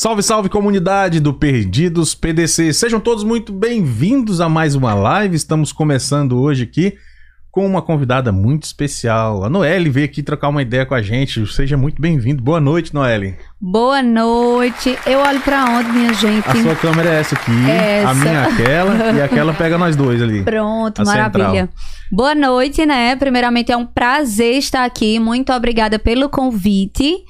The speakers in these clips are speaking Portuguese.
Salve, salve comunidade do Perdidos PDC. Sejam todos muito bem-vindos a mais uma live. Estamos começando hoje aqui com uma convidada muito especial. A Noelle veio aqui trocar uma ideia com a gente. Seja muito bem-vindo. Boa noite, Noelle. Boa noite. Eu olho pra onde, minha gente? A sua câmera é essa aqui, Essa. a minha é aquela e aquela pega nós dois ali. Pronto, maravilha. central. Boa noite, né? Primeiramente é um prazer estar aqui. Muito obrigada pelo convite.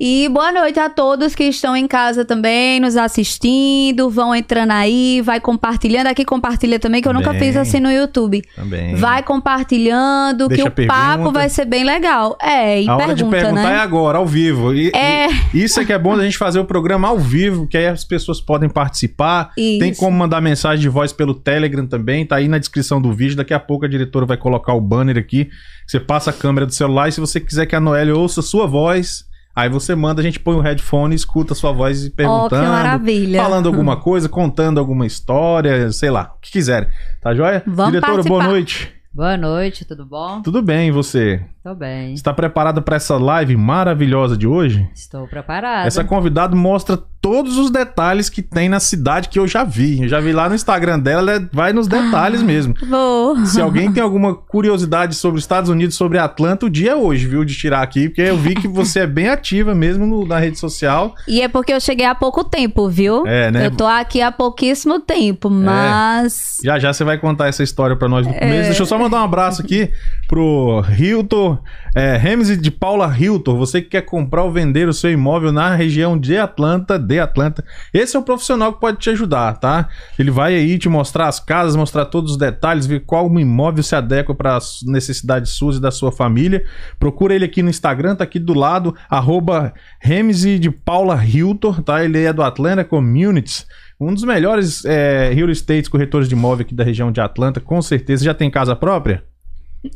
E boa noite a todos que estão em casa também, nos assistindo, vão entrando aí, vai compartilhando. Aqui compartilha também, que eu nunca Bem. fiz assim no YouTube. Também. Vai compartilhando, Deixa que o papo pergunta. vai ser bem legal. É, e a hora de pergunta, perguntar é né? agora, ao vivo. E, É. e isso é que é bom da gente fazer o programa ao vivo, que aí as pessoas podem participar. Tem Isso. como mandar mensagem de voz pelo Telegram também, tá aí na descrição do vídeo. Daqui a pouco a diretora vai colocar o banner aqui. Você passa a câmera do celular e se você quiser que a Noelle ouça a sua voz, aí você manda, a gente põe o headphone, escuta a sua voz e que perguntando. maravilha. falando alguma coisa, contando alguma história, sei lá, o que quiserem. Tá joia? Vamos Diretora, boa participar. noite. Boa noite, tudo bom? Tudo bem, e você? Tô bem. Está preparada para essa live maravilhosa de hoje? Estou preparada. Essa convidada mostra todos os detalhes que tem na cidade que eu já vi. Eu já vi lá no Instagram dela, ela vai nos detalhes mesmo. Vou. Se alguém tem alguma curiosidade sobre os Estados Unidos, sobre Atlanta, o dia é hoje, viu? De tirar aqui, porque eu vi que você é bem ativa mesmo no- na rede social. E é porque eu cheguei há pouco tempo, viu? É, né? Eu tô aqui há pouquíssimo tempo, mas. Já já você vai contar essa história pra nós no começo. Deixa eu só mandar um abraço aqui pro Hilton, é, Ramsey de Paula Hilton. Você que quer comprar ou vender o seu imóvel na região de Atlanta, de Atlanta. Esse é o profissional que pode te ajudar, tá? Ele vai aí te mostrar as casas, mostrar todos os detalhes, ver qual imóvel se adequa para as necessidades suas e da sua família. Procura ele aqui no Instagram, tá aqui do lado, arroba de Paula Hilton, tá? Ele é do Atlanta Communities. Um dos melhores é, real estates corretores de imóvel aqui da região de Atlanta, com certeza. Já tem casa própria?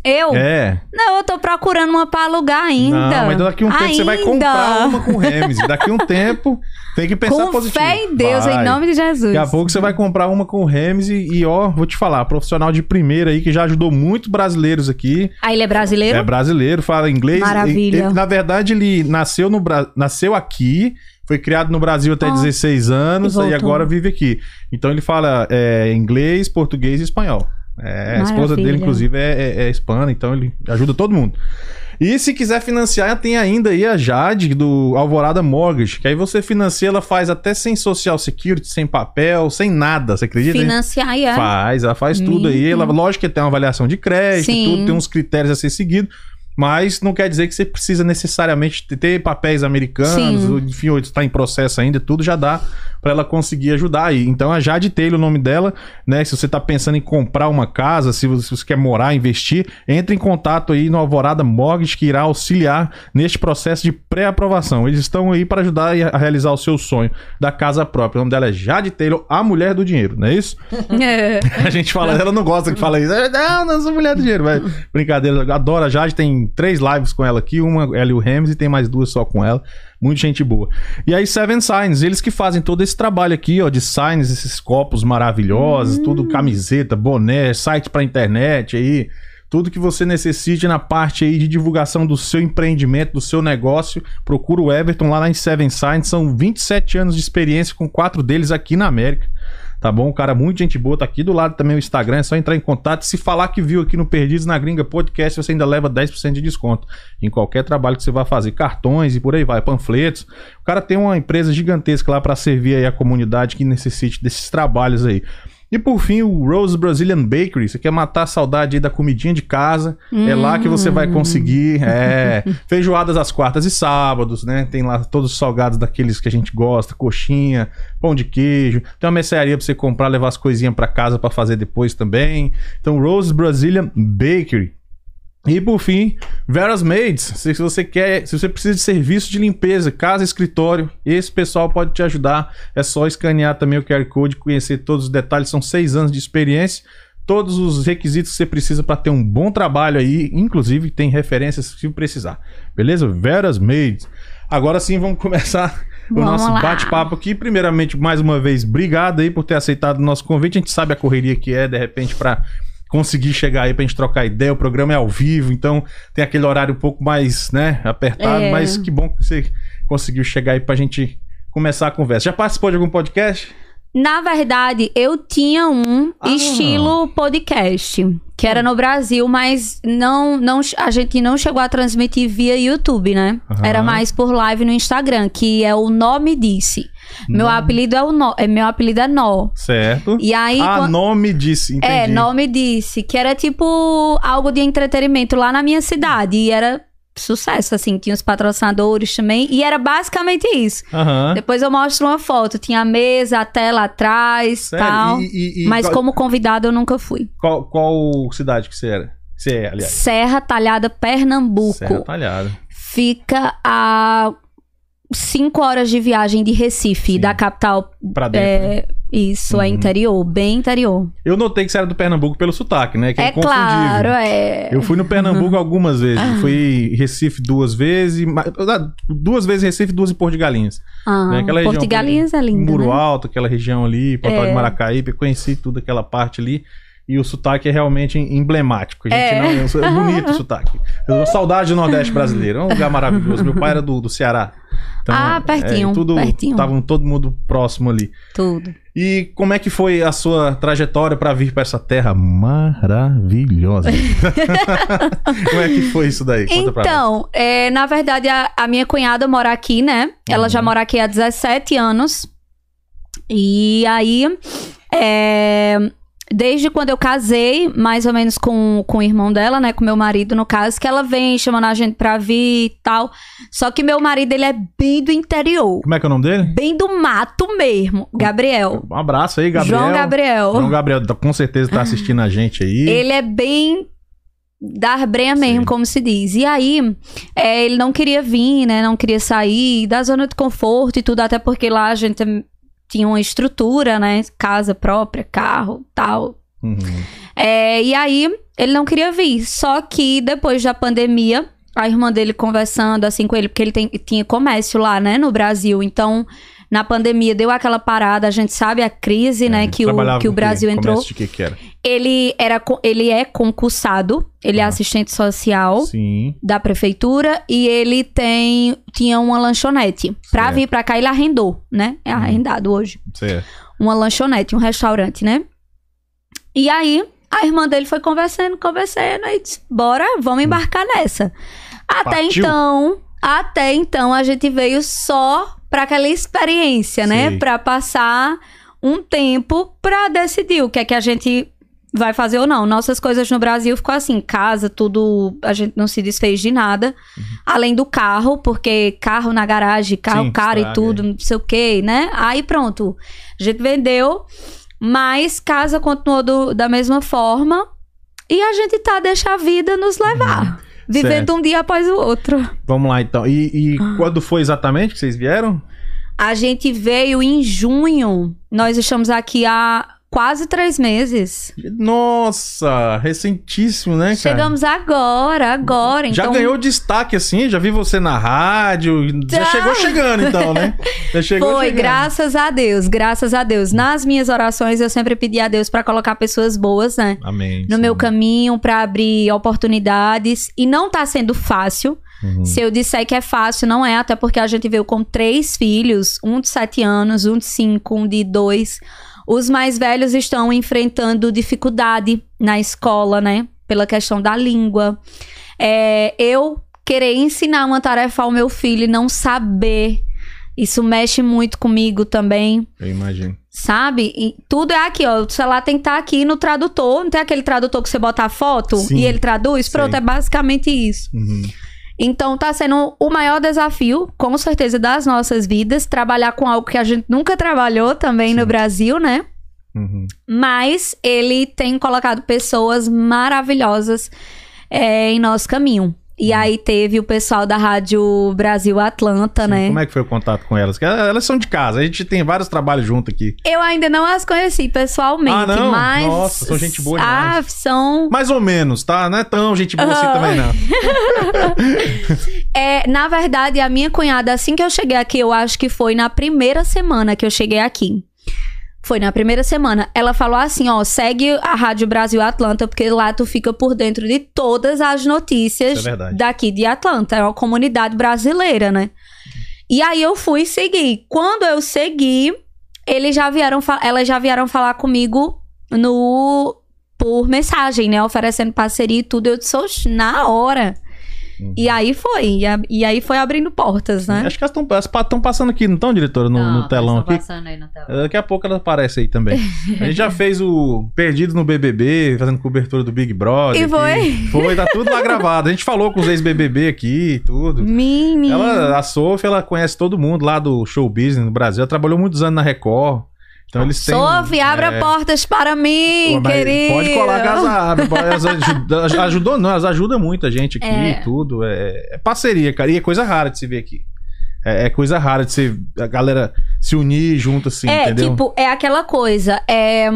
Eu? É. Não, eu tô procurando uma pra alugar ainda. Não, mas daqui um tempo você vai Ainda. comprar uma com Remes. Daqui a um tempo tem que pensar Com positivo. fé em Deus, Vai. em nome de Jesus. Daqui a pouco você vai comprar uma com o Remes e, e, ó, vou te falar, profissional de primeira aí que já ajudou muitos brasileiros aqui. Ah, ele é brasileiro? É brasileiro, fala inglês. Maravilha. Ele- na verdade, ele nasceu, no, nasceu aqui, foi criado no Brasil até Ah, 16 anos e e, agora vive aqui. Então ele fala é, inglês, português e espanhol. É, a esposa dele, inclusive, é, é, é hispana, então ele ajuda todo mundo. E se quiser financiar, tem ainda aí a Jade do Alvorada Mortgage, que aí você financia, ela faz até sem social security, sem papel, sem nada, você acredita? Financiar, é. Faz, ela faz tudo aí. Ela, lógico que tem uma avaliação de crédito, Sim. tudo, tem uns critérios a ser seguido. Mas não quer dizer que você precisa necessariamente ter- papéis americanos, Sim. enfim, ou está em processo ainda, tudo já dá para ela conseguir ajudar aí. Então a Jade Taylor, o nome dela, né? Se você tá pensando em comprar uma casa, se você, se você quer morar, investir, entre em contato aí no Alvorada Mortgage, que irá auxiliar neste processo de pré-aprovação. Eles estão aí para ajudar a realizar o seu sonho da casa própria. O nome dela é Jade Taylor, a mulher do dinheiro, não é isso? É. A gente fala, ela não gosta que fala isso. Não, não sou mulher do dinheiro, velho. Brincadeira, adora a Jade, tem três lives com ela aqui, uma ela e o Rems, e tem mais duas só com ela. Muito gente boa. E aí, Seven Signs, eles que fazem todo esse trabalho aqui, ó, de signs, esses copos maravilhosos, tudo camiseta, boné, site pra internet aí. Tudo que você necessite na parte aí de divulgação do seu empreendimento, do seu negócio, procura o Everton lá na Seven Signs. São 27 anos de experiência com quatro deles aqui na América. Tá bom? O cara, muito gente boa, tá aqui do lado também o Instagram, é só entrar em contato. Se falar que viu aqui no Perdidos na Gringa Podcast, você ainda leva 10% de desconto em qualquer trabalho que você vai fazer, cartões e por aí vai, panfletos. O cara tem uma empresa gigantesca lá para servir aí a comunidade que necessite desses trabalhos aí. E por fim, o Rose Brazilian Bakery. Você quer matar a saudade aí da comidinha de casa? É lá que você vai conseguir. É, feijoadas às quartas e sábados, né? Tem lá todos os salgados daqueles que a gente gosta, coxinha, pão de queijo. Tem uma mercearia pra você comprar, levar as coisinhas pra casa pra fazer depois também. Então, Rose Brazilian Bakery. E por fim, Veras Maids. Se você quer, se você precisa de serviço de limpeza, casa, escritório, esse pessoal pode te ajudar. É só escanear também o QR Code, conhecer todos os detalhes. São seis anos de experiência. Todos os requisitos que você precisa para ter um bom trabalho aí, inclusive tem referências se precisar. Beleza? Veras Maids. Agora sim, vamos começar o Vamos nosso bate-papo aqui. Primeiramente, mais uma vez, obrigado aí por ter aceitado o nosso convite. A gente sabe a correria que é, de repente, para conseguir chegar aí pra gente trocar ideia. O programa é ao vivo, então tem aquele horário um pouco mais, né, apertado, É. mas que bom que você conseguiu chegar aí pra gente começar a conversa. Já participou de algum podcast? Na verdade, eu tinha um Ah. estilo podcast, que era no Brasil, mas não, não, a gente não chegou a transmitir via YouTube, né? Aham. Era mais por live no Instagram, que é o Nome Disse. Meu apelido é o no, é meu apelido é Nó. Certo. E aí ah, quan- nome disse, entendi. é, Nome Disse, que era tipo algo de entretenimento lá na minha cidade e era sucesso assim, tinha os patrocinadores também e era basicamente isso. Aham. Depois eu mostro uma foto. Tinha a mesa, a tela atrás, Sério? tal. E- e- e Mas qual, como convidado eu nunca fui. Qual, qual cidade que você era? Você é, aliás. Serra Talhada, Pernambuco. Serra Talhada. Fica a cinco horas de viagem de Recife, Sim. da capital. Pra dentro. né? É, isso, é Uhum. interior, bem interior. Eu notei que você era do Pernambuco pelo sotaque, né? Que é, é claro, é. Eu fui no Pernambuco algumas vezes. Fui em Recife duas vezes. ma- Duas vezes Recife, duas em Porto de Galinhas. Ah, né? Aquela Porto de Galinhas é lindo, Muro né? Alto, aquela região ali, Portal É. de Maracaípe. Conheci tudo aquela parte ali. E o sotaque é realmente emblemático. A gente É. não, é bonito o sotaque. Eu saudade do Nordeste brasileiro. É um lugar maravilhoso. Meu pai era do, do Ceará. Então, Ah, pertinho, é, tudo, pertinho. Estavam todo mundo próximo ali. Tudo. E como é que foi a sua trajetória para vir para essa terra maravilhosa? como é que foi isso daí? Conta. Então, é, na verdade, a, a minha cunhada mora aqui, né? Ela Uhum. já mora aqui há 17 anos. E aí, é, desde quando eu casei, mais ou menos com, com o irmão dela, né? Com meu marido, no caso, que ela vem chamando a gente pra vir e tal. Só que meu marido, ele é bem do interior. Como é que é o nome dele? Bem do mato mesmo. Gabriel. Um abraço aí, Gabriel. João Gabriel. João Gabriel tá- com certeza tá assistindo a gente aí. Ele é bem da brenha mesmo, Sim. como se diz. E aí, é, ele não queria vir, né? Não queria sair da zona de conforto e tudo, até porque lá a gente tinha uma estrutura, né? Casa própria, carro, tal. Uhum. É, e aí, ele não queria vir. Só que depois da pandemia, a irmã dele conversando assim com ele, porque ele tem- tinha comércio lá, né, no Brasil. Então, na pandemia deu aquela parada, a gente sabe a crise, né, que o, É, que o? Brasil entrou. Comércio de que que era? Ele, era, ele é concursado, ele é Ah. assistente social Sim. da prefeitura e ele tem tinha uma lanchonete. Pra Certo. vir pra cá, ele arrendou, né? É Uhum. arrendado hoje. Certo. Uma lanchonete, um restaurante, né? E aí, a irmã dele foi conversando, conversando, e disse: bora, vamos embarcar nessa. Até Partiu. então, até então, a gente veio só pra aquela experiência, né? Sei. Pra passar um tempo pra decidir o que é que a gente vai fazer ou não. Nossas coisas no Brasil ficou assim, casa, tudo, a gente não se desfez de nada. Além do carro, porque carro na garagem, carro Sim, caro e estraga, tudo, não sei o que, né? Aí pronto, a gente vendeu, mas casa continuou do- da mesma forma e a gente tá, deixa a vida nos levar. Vivendo Certo. um dia após o outro. Vamos lá então. E, e Ah. quando foi exatamente que vocês vieram? A gente veio em junho. Nós estamos aqui há quase três meses. Nossa, recentíssimo, né, cara? Chegamos agora, agora. Já então... ganhou destaque assim? Já vi você na rádio. Já Já. chegou chegando então, né? Já chegou Foi, chegando. graças a Deus, graças a Deus. Nas minhas orações, eu sempre pedi a Deus pra colocar pessoas boas, né? Amém. No sim. meu caminho, pra abrir oportunidades. E não tá sendo fácil. Uhum. Se eu disser que é fácil, não é, até porque a gente veio com três filhos: um de sete anos, um de cinco, um de dois. Os mais velhos estão enfrentando dificuldade na escola, né? Pela questão da língua. É, eu querer ensinar uma tarefa ao meu filho e não saber. Isso mexe muito comigo também, Eu imagino. sabe? E tudo é aqui, ó. O celular tem que estar aqui no tradutor. Não tem aquele tradutor que você bota a foto Sim, e ele traduz? Pronto, sei. é basicamente isso. Uhum. Então tá sendo o maior desafio, com certeza, das nossas vidas, trabalhar com algo que a gente nunca trabalhou também Sim. no Brasil, né? Uhum. Mas ele tem colocado pessoas maravilhosas é, em nosso caminho. E aí teve o pessoal da Rádio Brasil Atlanta. Sim, né? Como é que foi o contato com elas? Elas são de casa, a gente tem vários trabalhos junto aqui. Eu ainda não as conheci pessoalmente, Ah, não? mas. Nossa, são gente boa Ah, demais. são. Mais ou menos, tá? Não é tão gente boa assim Aham. também, não. É, na verdade, a minha cunhada, assim que eu cheguei aqui, eu acho que foi na primeira semana que eu cheguei aqui. Foi na primeira semana. Ela falou assim: ó, segue a Rádio Brasil Atlanta, porque lá tu fica por dentro de todas as notícias é daqui de Atlanta. É uma comunidade brasileira, né? E aí eu fui seguir. Quando eu segui, eles já vieram, elas já vieram falar comigo no por mensagem, né? Oferecendo parceria e tudo. Eu disse, "Oxe, na hora. Uhum. E aí foi. E, a- e aí foi abrindo portas, né? Acho que elas estão passando aqui, não estão, diretora, no, Não, no telão aqui? passando aí no telão. Daqui a pouco ela aparece aí também. A gente já fez o Perdido no BBB, fazendo cobertura do Big Brother. E aqui. foi? Foi, tá tudo lá gravado. A gente falou com os ex-BBB aqui e tudo. Menino. Ela, a Sophie, ela conhece todo mundo lá do show business no Brasil. Ela trabalhou muitos anos na Record. Então eles têm. Sophie, abra é, portas para mim, mas querido. Pode colar abrem. Elas ajudam, ajudou, não, elas ajudam muito a gente aqui É. e tudo. É, é parceria, cara. E é coisa rara de se ver aqui. É, é coisa rara de se a galera se unir junto assim, é, entendeu? tipo, é aquela coisa. É,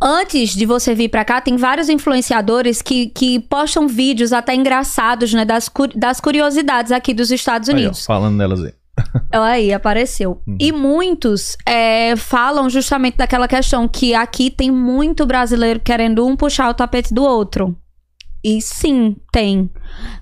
antes de você vir pra cá, tem vários influenciadores que, que postam vídeos até engraçados, né? Das, das curiosidades aqui dos Estados Aí, ó, Unidos. falando nelas aí. Aí, apareceu. Uhum. E muitos é, falam justamente daquela questão que aqui tem muito brasileiro querendo um puxar o tapete do outro. E sim, tem.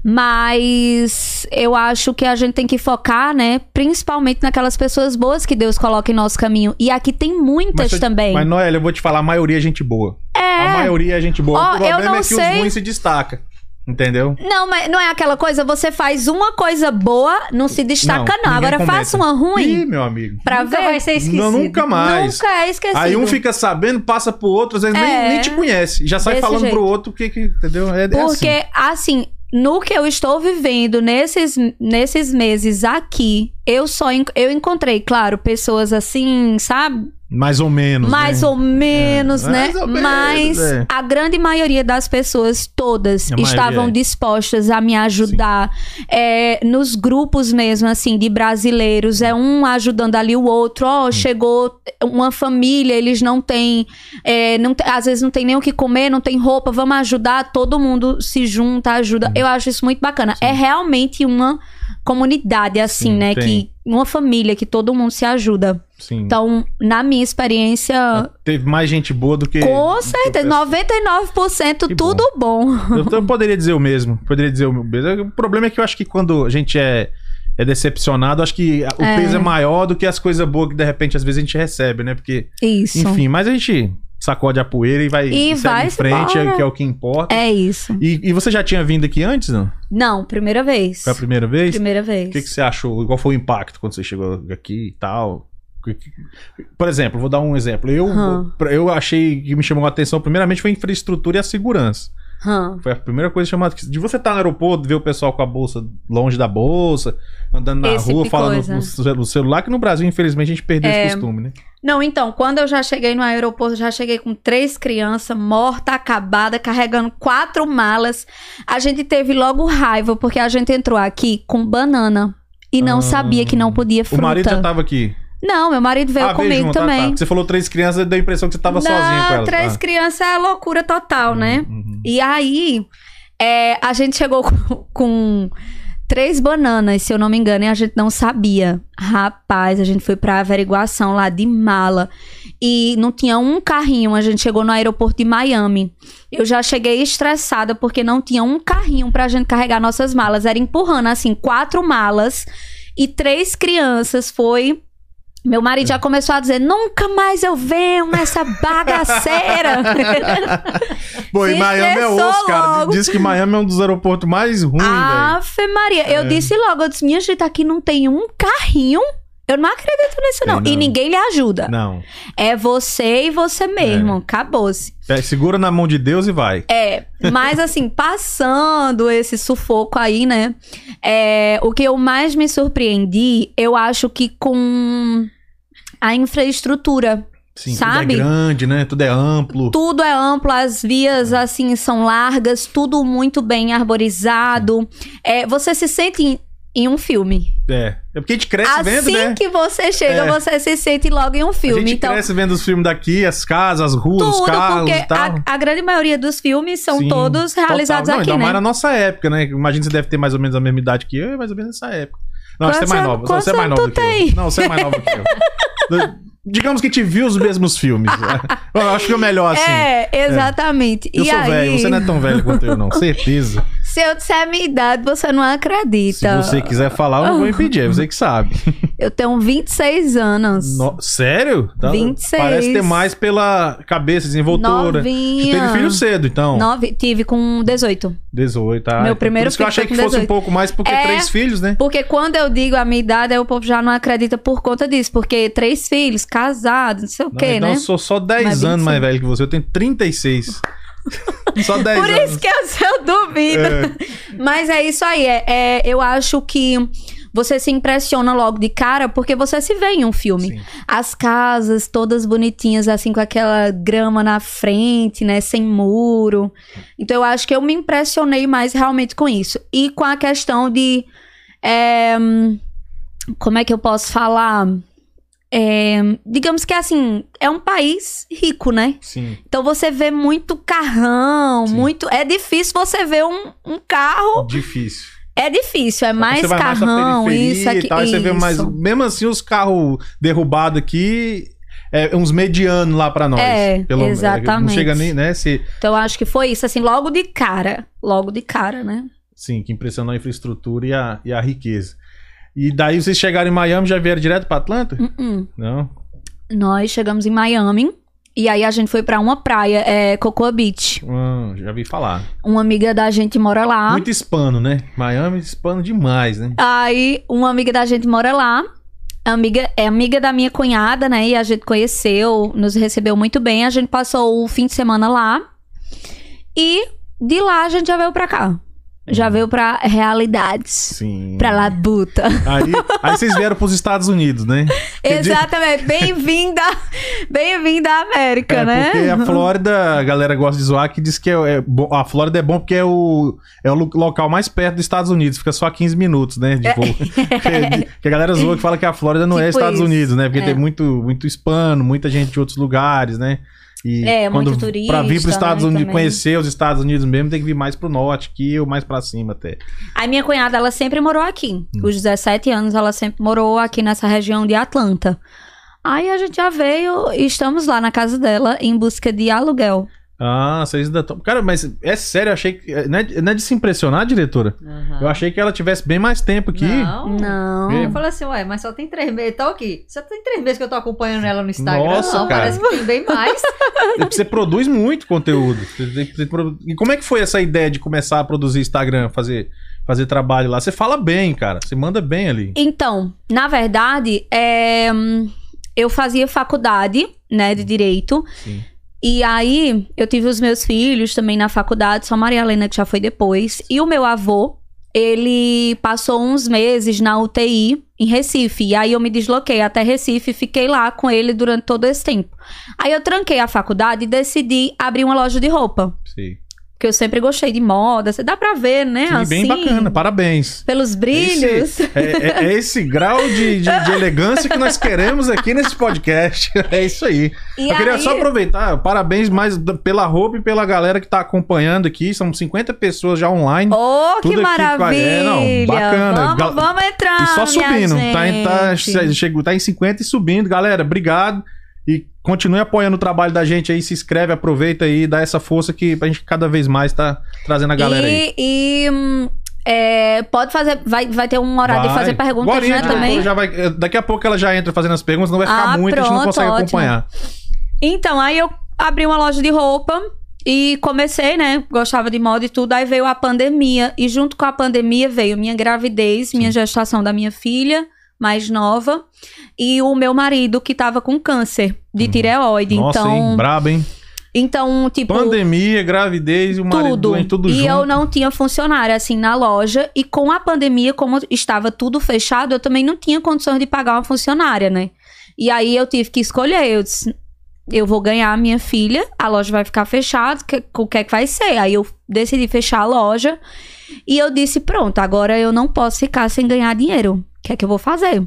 Mas eu acho que a gente tem que focar, né? Principalmente naquelas pessoas boas que Deus coloca em nosso caminho. E aqui tem muitas eu- também. Mas, Noel, eu vou te falar, a maioria é gente boa. É. A maioria é gente boa. Ó, o problema eu não é que sei. os ruins se destaca. Entendeu? Não, mas não é aquela coisa, você faz uma coisa boa, não se destaca, não. ninguém Agora comenta. faça uma ruim Ih, meu amigo. pra Nunca ver. vai ser esquecido. Não, nunca mais. Nunca é esquecido. Aí um fica sabendo, passa pro outro, às vezes nem, É. nem te conhece. Já sai Desse falando jeito. pro outro o que, que entendeu? É, é Porque, assim. assim. no que eu estou vivendo nesses, nesses meses aqui, eu só eu encontrei, claro, pessoas assim, sabe? Mais ou menos. Mais né? ou menos, É, né? mais ou menos, Mas é. a grande maioria das pessoas, todas, A estavam é. dispostas a me ajudar. É, nos grupos mesmo, assim, de brasileiros, é um ajudando ali o outro. Ó, Hum. chegou uma família, eles não têm, é, não às vezes não tem nem o que comer, não tem roupa, vamos ajudar, todo mundo se junta, ajuda. Hum. Eu acho isso muito bacana. É realmente uma comunidade, assim, Sim, né? tem. Que, uma família que todo mundo se ajuda. Sim. Então, na minha experiência, Teve mais gente boa do que. com certeza, o pessoal. 99% Que tudo bom. Eu, eu poderia dizer o mesmo. Poderia dizer o mesmo. O problema é que eu acho que quando a gente é, é decepcionado, acho que o É. peso é maior do que as coisas boas que de repente às vezes a gente recebe, né? Porque, Isso. enfim, mas a gente sacode a poeira e vai E vai em frente, embora. que é o que importa. É isso. E, e você já tinha vindo aqui antes, não? Não, primeira vez. Foi a primeira vez? Primeira vez. O que, que você achou? Qual foi o impacto quando você chegou aqui e tal? Por exemplo, vou dar um exemplo. Eu, Hum. eu achei que me chamou a atenção, primeiramente, foi a infraestrutura e a segurança. Hum. Foi a primeira coisa chamada. De você estar no aeroporto, ver o pessoal com a bolsa longe da bolsa, andando na Esse tipo rua, de falando no, no celular, que no Brasil, infelizmente, a gente perdeu É. esse costume, né? Não, então, quando eu já cheguei no aeroporto, já cheguei com três crianças, morta, acabada, carregando quatro malas. A gente teve logo raiva, porque a gente entrou aqui com banana. E não Ah. sabia que não podia fruta. O marido já tava aqui. Não, meu marido veio ah, comigo junto, ah, também. tá. Você falou três crianças, deu a impressão que você tava não, sozinho com elas. três Ah. crianças é loucura total, né? Uhum. E aí, é, a gente chegou com, com três bananas, se eu não me engano, e a gente não sabia. Rapaz, a gente foi pra averiguação lá de mala. E não tinha um carrinho. A gente chegou no aeroporto de Miami. Eu já cheguei estressada porque não tinha um carrinho pra gente carregar nossas malas. Era empurrando, assim, quatro malas e três crianças. Foi. Meu marido já começou a dizer: nunca mais eu venho nessa bagaceira. Pô, e Miami é osso, cara. Diz que Miami é um dos aeroportos mais ruins, velho. Ave Maria. Eu É. disse logo, eu disse, minha gente, aqui não tem um carrinho. Eu não acredito nisso, não. Tem E não. ninguém lhe ajuda. Não. É você e você mesmo. Acabou-se. É, segura na mão de Deus e vai. É, mas assim, passando esse sufoco aí, né? É, o que eu mais me surpreendi, eu acho que com a infraestrutura. Sim, Sabe? tudo é grande, né? Tudo é amplo. Tudo é amplo, as vias assim são largas, tudo muito bem arborizado. É, você se sente em, um filme. É. É porque a gente cresce assim vendo, né? que você chega, É. você se sente logo em um A filme. gente Então, cresce vendo os filmes daqui, as casas, as ruas, os tudo, carros porque e tal. a, a grande maioria dos filmes são Sim, todos realizados total. Não, aqui, ainda né? mais na nossa época, né? Imagina você deve ter mais ou menos a mesma idade que eu, é mais ou menos nessa época. Não, você é mais nova. Não, você é mais nova tu que eu. Não, você é mais nova que eu. Digamos que te viu os mesmos filmes. Eu acho que é melhor assim. É, exatamente. Eu e sou aí, velho, você não é tão velho quanto eu, não. Certeza. Se eu disser a minha idade, você não Se acredita. você quiser falar, eu não vou impedir, é você que sabe. Eu tenho 26 anos. No- Sério? Tá- 26. Parece ter mais pela cabeça, desenvoltura. Você Novinha. teve filho cedo, então. Nove, tive com 18. 18, tá? Meu primeiro Por isso que eu filho achei que com fosse um 18. pouco mais, porque É. três filhos, né? Porque quando eu digo a minha idade, o povo já não acredita por conta disso. Porque três filhos, casados, não sei o Não, quê, então né? eu sou só 10 Mas anos 25. mais velho que você. Eu tenho 36. só 10 Por anos. isso que eu sou duvida. Mas é isso aí. É, é- eu acho que você se impressiona logo de cara porque você se vê em um filme. Sim. As casas todas bonitinhas, assim, com aquela grama na frente, né? Sem muro. Então eu acho que eu me impressionei mais realmente com isso. E com a questão de. é, como é que eu posso falar? É, digamos que assim, é um país rico, né? Sim. Então você vê muito carrão, Sim. muito. É difícil você ver um, um carro. Difícil. É difícil, é mais mais carrão, periferia isso aqui. tal, aí você vê mais. isso. Mesmo assim, os carros derrubados aqui. É uns medianos lá pra nós. É, Não exatamente. chega nem, né? Se, Então acho que foi isso, assim, logo de cara. Logo de cara, né? sim, que impressionou a infraestrutura e a, e a riqueza. E daí vocês chegaram em Miami já vieram direto pra Atlanta? Uh-uh. Não. Nós chegamos em Miami. E aí a gente foi pra uma praia, é Cocoa Beach. Hum, já vi falar. Uma amiga da gente mora lá. Muito hispano, né? Miami hispano demais, né? Aí, uma amiga da gente mora lá. Amiga, é amiga da minha cunhada, né? E a gente conheceu, nos recebeu muito bem. A gente passou o fim de semana lá. E de lá a gente já veio pra cá. Já veio pra realidades. Sim. Pra labuta. Aí, aí vocês vieram pros Estados Unidos, né? Exatamente. Bem-vinda. Bem-vinda à América, É, né? porque a Flórida, a galera gosta de zoar que diz que é, é a Flórida é bom porque é o, é o lo- local mais perto dos Estados Unidos, fica só 15 minutos, né, de voo. que, que a galera zoa que fala que a Flórida não é Tipo Estados isso. Unidos, né, porque É. tem muito, muito hispano, muita gente de outros lugares, né. E É, muito quando, turista, Pra vir para os Estados né, Unidos, também. conhecer os Estados Unidos mesmo, tem que vir mais pro norte aqui ou mais pra cima até. A minha cunhada, ela sempre morou aqui. Hum. Os 17 anos, ela sempre morou aqui nessa região de Atlanta. Aí a gente já veio e estamos lá na casa dela em busca de aluguel. Ah, vocês ainda estão... Cara, mas é sério, eu achei que... Não é, não é de se impressionar, diretora? Aham. Eu achei que ela tivesse bem mais tempo aqui. Não. Não. É. Eu falei assim, ué, mas só tem três meses. Tô aqui. Só tem três meses que eu tô acompanhando ela no Instagram. Nossa, não, cara. parece que tem bem mais. Você produz muito conteúdo. E como é que foi essa ideia de começar a produzir Instagram, fazer, fazer trabalho lá? Você fala bem, cara. Você manda bem ali. Então, na verdade, é, hum, eu fazia faculdade, né, de direito. Sim. E aí, eu tive os meus filhos também na faculdade, só Maria Helena que já foi depois. E o meu avô, ele passou uns meses na UTI em Recife. E aí eu me desloquei até Recife e fiquei lá com ele durante todo esse tempo. Aí eu tranquei a faculdade e decidi abrir uma loja de roupa. Sim. Porque eu sempre gostei de moda, você dá pra ver, né? Sim, bem assim, bacana. Parabéns. Pelos brilhos. Esse- é, é- é esse grau de, de- de elegância que nós queremos aqui nesse podcast. É isso aí. E Eu queria aí- só aproveitar, parabéns mais pela roupa e pela galera que tá acompanhando aqui. São 50 pessoas já online. Oh, que maravilha! é, não, bacana. Vamos, vamos entrar, E só subindo. Tá, em- tá, chegou, tá em 50 e subindo. Galera, obrigado. E continue apoiando o trabalho da gente aí. Se inscreve, aproveita aí, dá essa força que a gente cada vez mais tá trazendo a galera aí. E, e, hum, é, pode fazer, vai, vai ter um horário de Vai. fazer perguntas, né, também? já vai- daqui a pouco ela já entra fazendo as perguntas, não vai ficar Ah, muito, a gente não pronto, consegue ótimo. acompanhar. Então, aí eu abri uma loja de roupa e comecei, né? Gostava de moda e tudo. Aí veio a pandemia. E junto com a pandemia veio minha gravidez, minha gestação da minha filha mais nova. E o meu marido, que tava com câncer de tireoide. Uhum. Nossa, então, hein? Brabo, hein? então, tipo. Pandemia, gravidez e o marido tudo. doente, tudo e junto. eu não tinha funcionário assim na loja. E com a pandemia, como estava tudo fechado, eu também não tinha condições de pagar uma funcionária, né? E aí eu tive que escolher. Eu disse, eu vou ganhar a minha filha, a loja vai ficar fechada, que- o que é que vai ser? Aí eu decidi fechar a loja. E eu disse, pronto, agora eu não posso ficar sem ganhar dinheiro. O que é que eu vou fazer?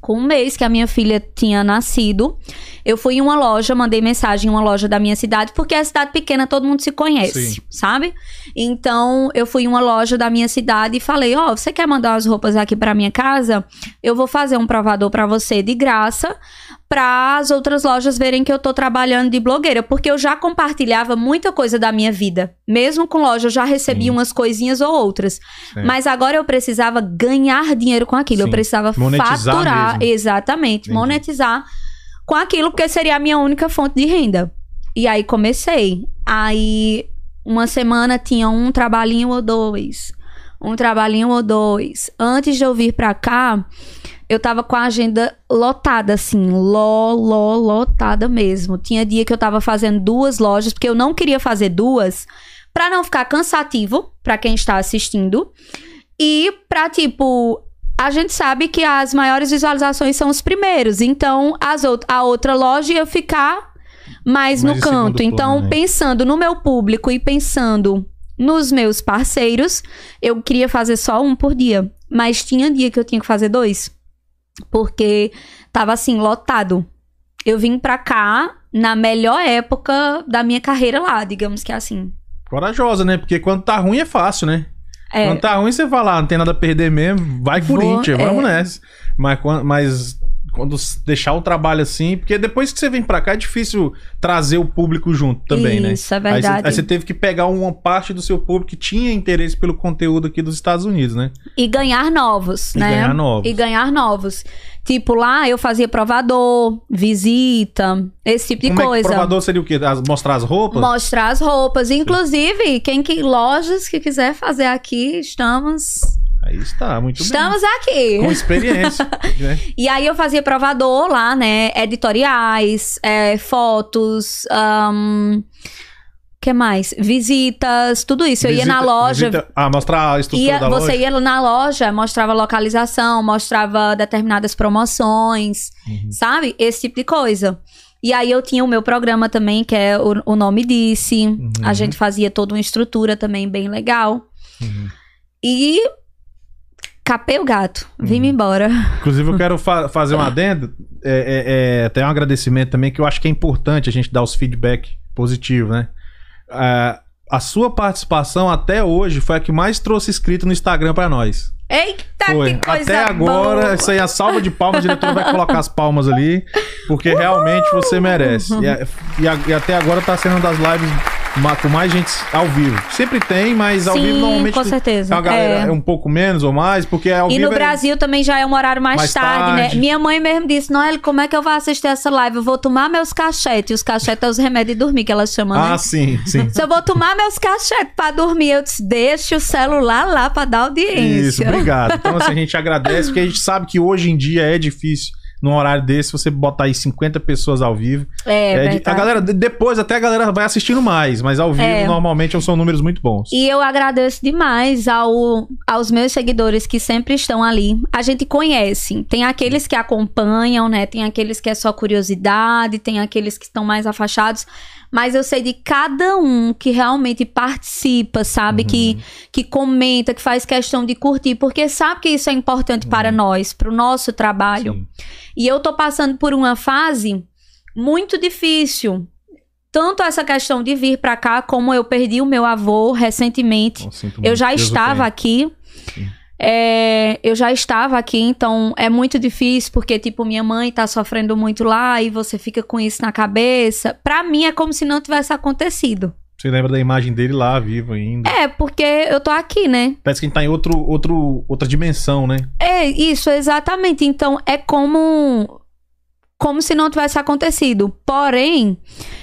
Com um mês que a minha filha tinha nascido, eu fui em uma loja, mandei mensagem em uma loja da minha cidade, porque é cidade pequena, todo mundo se conhece, Sim. sabe? Então, eu fui em uma loja da minha cidade e falei: Ó, você quer mandar as roupas aqui pra minha casa? Eu vou fazer um provador pra você de graça, para as outras lojas verem que eu tô trabalhando de blogueira, porque eu já compartilhava muita coisa da minha vida. Mesmo com loja, eu já recebi Sim. umas coisinhas ou outras. Certo. Mas agora eu precisava ganhar dinheiro com aquilo. Eu Sim. precisava Monetizar faturar. mesmo. Exatamente. Entendi. Monetizar com aquilo, porque seria a minha única fonte de renda. E aí comecei. Aí, uma semana tinha um trabalhinho ou dois. Um trabalhinho ou dois. Antes de eu vir pra cá, eu tava com a agenda lotada, assim. Ló, ló, lotada mesmo. Tinha dia que eu tava fazendo duas lojas, porque eu não queria fazer duas, pra não ficar cansativo pra quem está assistindo. E pra, tipo, a gente sabe que as maiores visualizações são os primeiros. Então, as out a outra loja ia ficar mais Mais no canto. Então, plano, né? pensando no meu público e pensando nos meus parceiros, eu queria fazer só um por dia. Mas tinha dia que eu tinha que fazer dois. Porque tava assim, lotado. Eu vim pra cá na melhor época da minha carreira lá, digamos que é assim. Corajosa, né? Porque quando tá ruim é fácil, né? É, Quando tá ruim, você fala, ah, não tem nada a perder mesmo, vai Vou- Corinthians, é. vamos nessa. Mas, mas quando deixar o trabalho assim, porque depois que você vem pra cá é difícil trazer o público junto também, né? Isso, é verdade. aí você teve que pegar uma parte do seu público que tinha interesse pelo conteúdo aqui dos Estados Unidos, né? E ganhar novos, E né? ganhar novos. E ganhar novos. Tipo, lá eu fazia provador, visita, esse tipo de Como é que coisa. provador seria o quê? As- mostrar as roupas? Mostrar as roupas. Inclusive, quem que lojas que quiser fazer aqui, estamos. Aí está, muito estamos bem. aqui. Com experiência, né? E aí eu fazia provador lá, né? Editoriais, é, fotos, o que mais? Visitas, tudo isso. Eu ia na Visita- loja, visita- ah, mostrar a estrutura Ia, da você loja. ia na loja, mostrava localização, mostrava determinadas promoções, Uhum. sabe? Esse tipo de coisa. E aí eu tinha o meu programa também, que é o, o Nome Disse. Uhum. A gente fazia toda uma estrutura também bem legal. Uhum. E capei o gato, vim-me Uhum. embora. Inclusive, eu quero fa- fazer um adendo. É, é, é, até um agradecimento também, que eu acho que é importante a gente dar os feedback positivos, né? Ah, a sua participação até hoje foi a que mais trouxe inscrito no Instagram pra nós. Eita, Foi. que coisa Até agora, boa. isso aí é a salva de palmas, o diretor vai colocar as palmas ali, porque realmente você merece. E, a- e a- e até agora tá sendo uma das lives com mais gente ao vivo. Sempre tem, mas ao Sim, vivo normalmente com certeza. a galera É. é. um pouco menos ou mais, porque ao E vivo no é- Brasil também já é um horário mais, Mais tarde, né? tarde. Minha mãe mesmo disse: Noel, como é que eu vou assistir essa live? Eu vou tomar meus cachetes. Os cachetes é os remédios de dormir, que elas chamam, né? Ah, sim, sim. Se eu vou tomar meus cachetes pra dormir, eu disse, deixa o celular lá pra dar audiência. Isso, obrigado. Então, assim, a gente agradece, porque a gente sabe que hoje em dia é difícil, num horário desse, você botar aí 50 pessoas ao vivo. É, É a galera, de- depois até a galera vai assistindo mais, mas ao vivo, É. normalmente, são números muito bons. E eu agradeço demais ao, aos meus seguidores que sempre estão ali. A gente conhece. Tem aqueles que acompanham, né? Tem aqueles que é só curiosidade, tem aqueles que estão mais afastados. Mas eu sei de cada um que realmente participa, sabe? Que, que comenta, que faz questão de curtir, porque sabe que isso é importante para nós, para o nosso trabalho. Sim. E eu tô passando por uma fase muito difícil. Tanto essa questão de vir pra cá, como eu perdi o meu avô recentemente. Eu muito. já Deus estava aqui. Sim. É, eu já estava aqui, então é muito difícil, porque, tipo, minha mãe tá sofrendo muito lá e você fica com isso na cabeça. Pra mim é como se não tivesse acontecido. Você lembra da imagem dele lá, vivo ainda. É, porque eu tô aqui, né? Parece que a gente tá em outro, outro, outra dimensão, né? É, isso, exatamente. Então, é como como se não tivesse acontecido. Porém,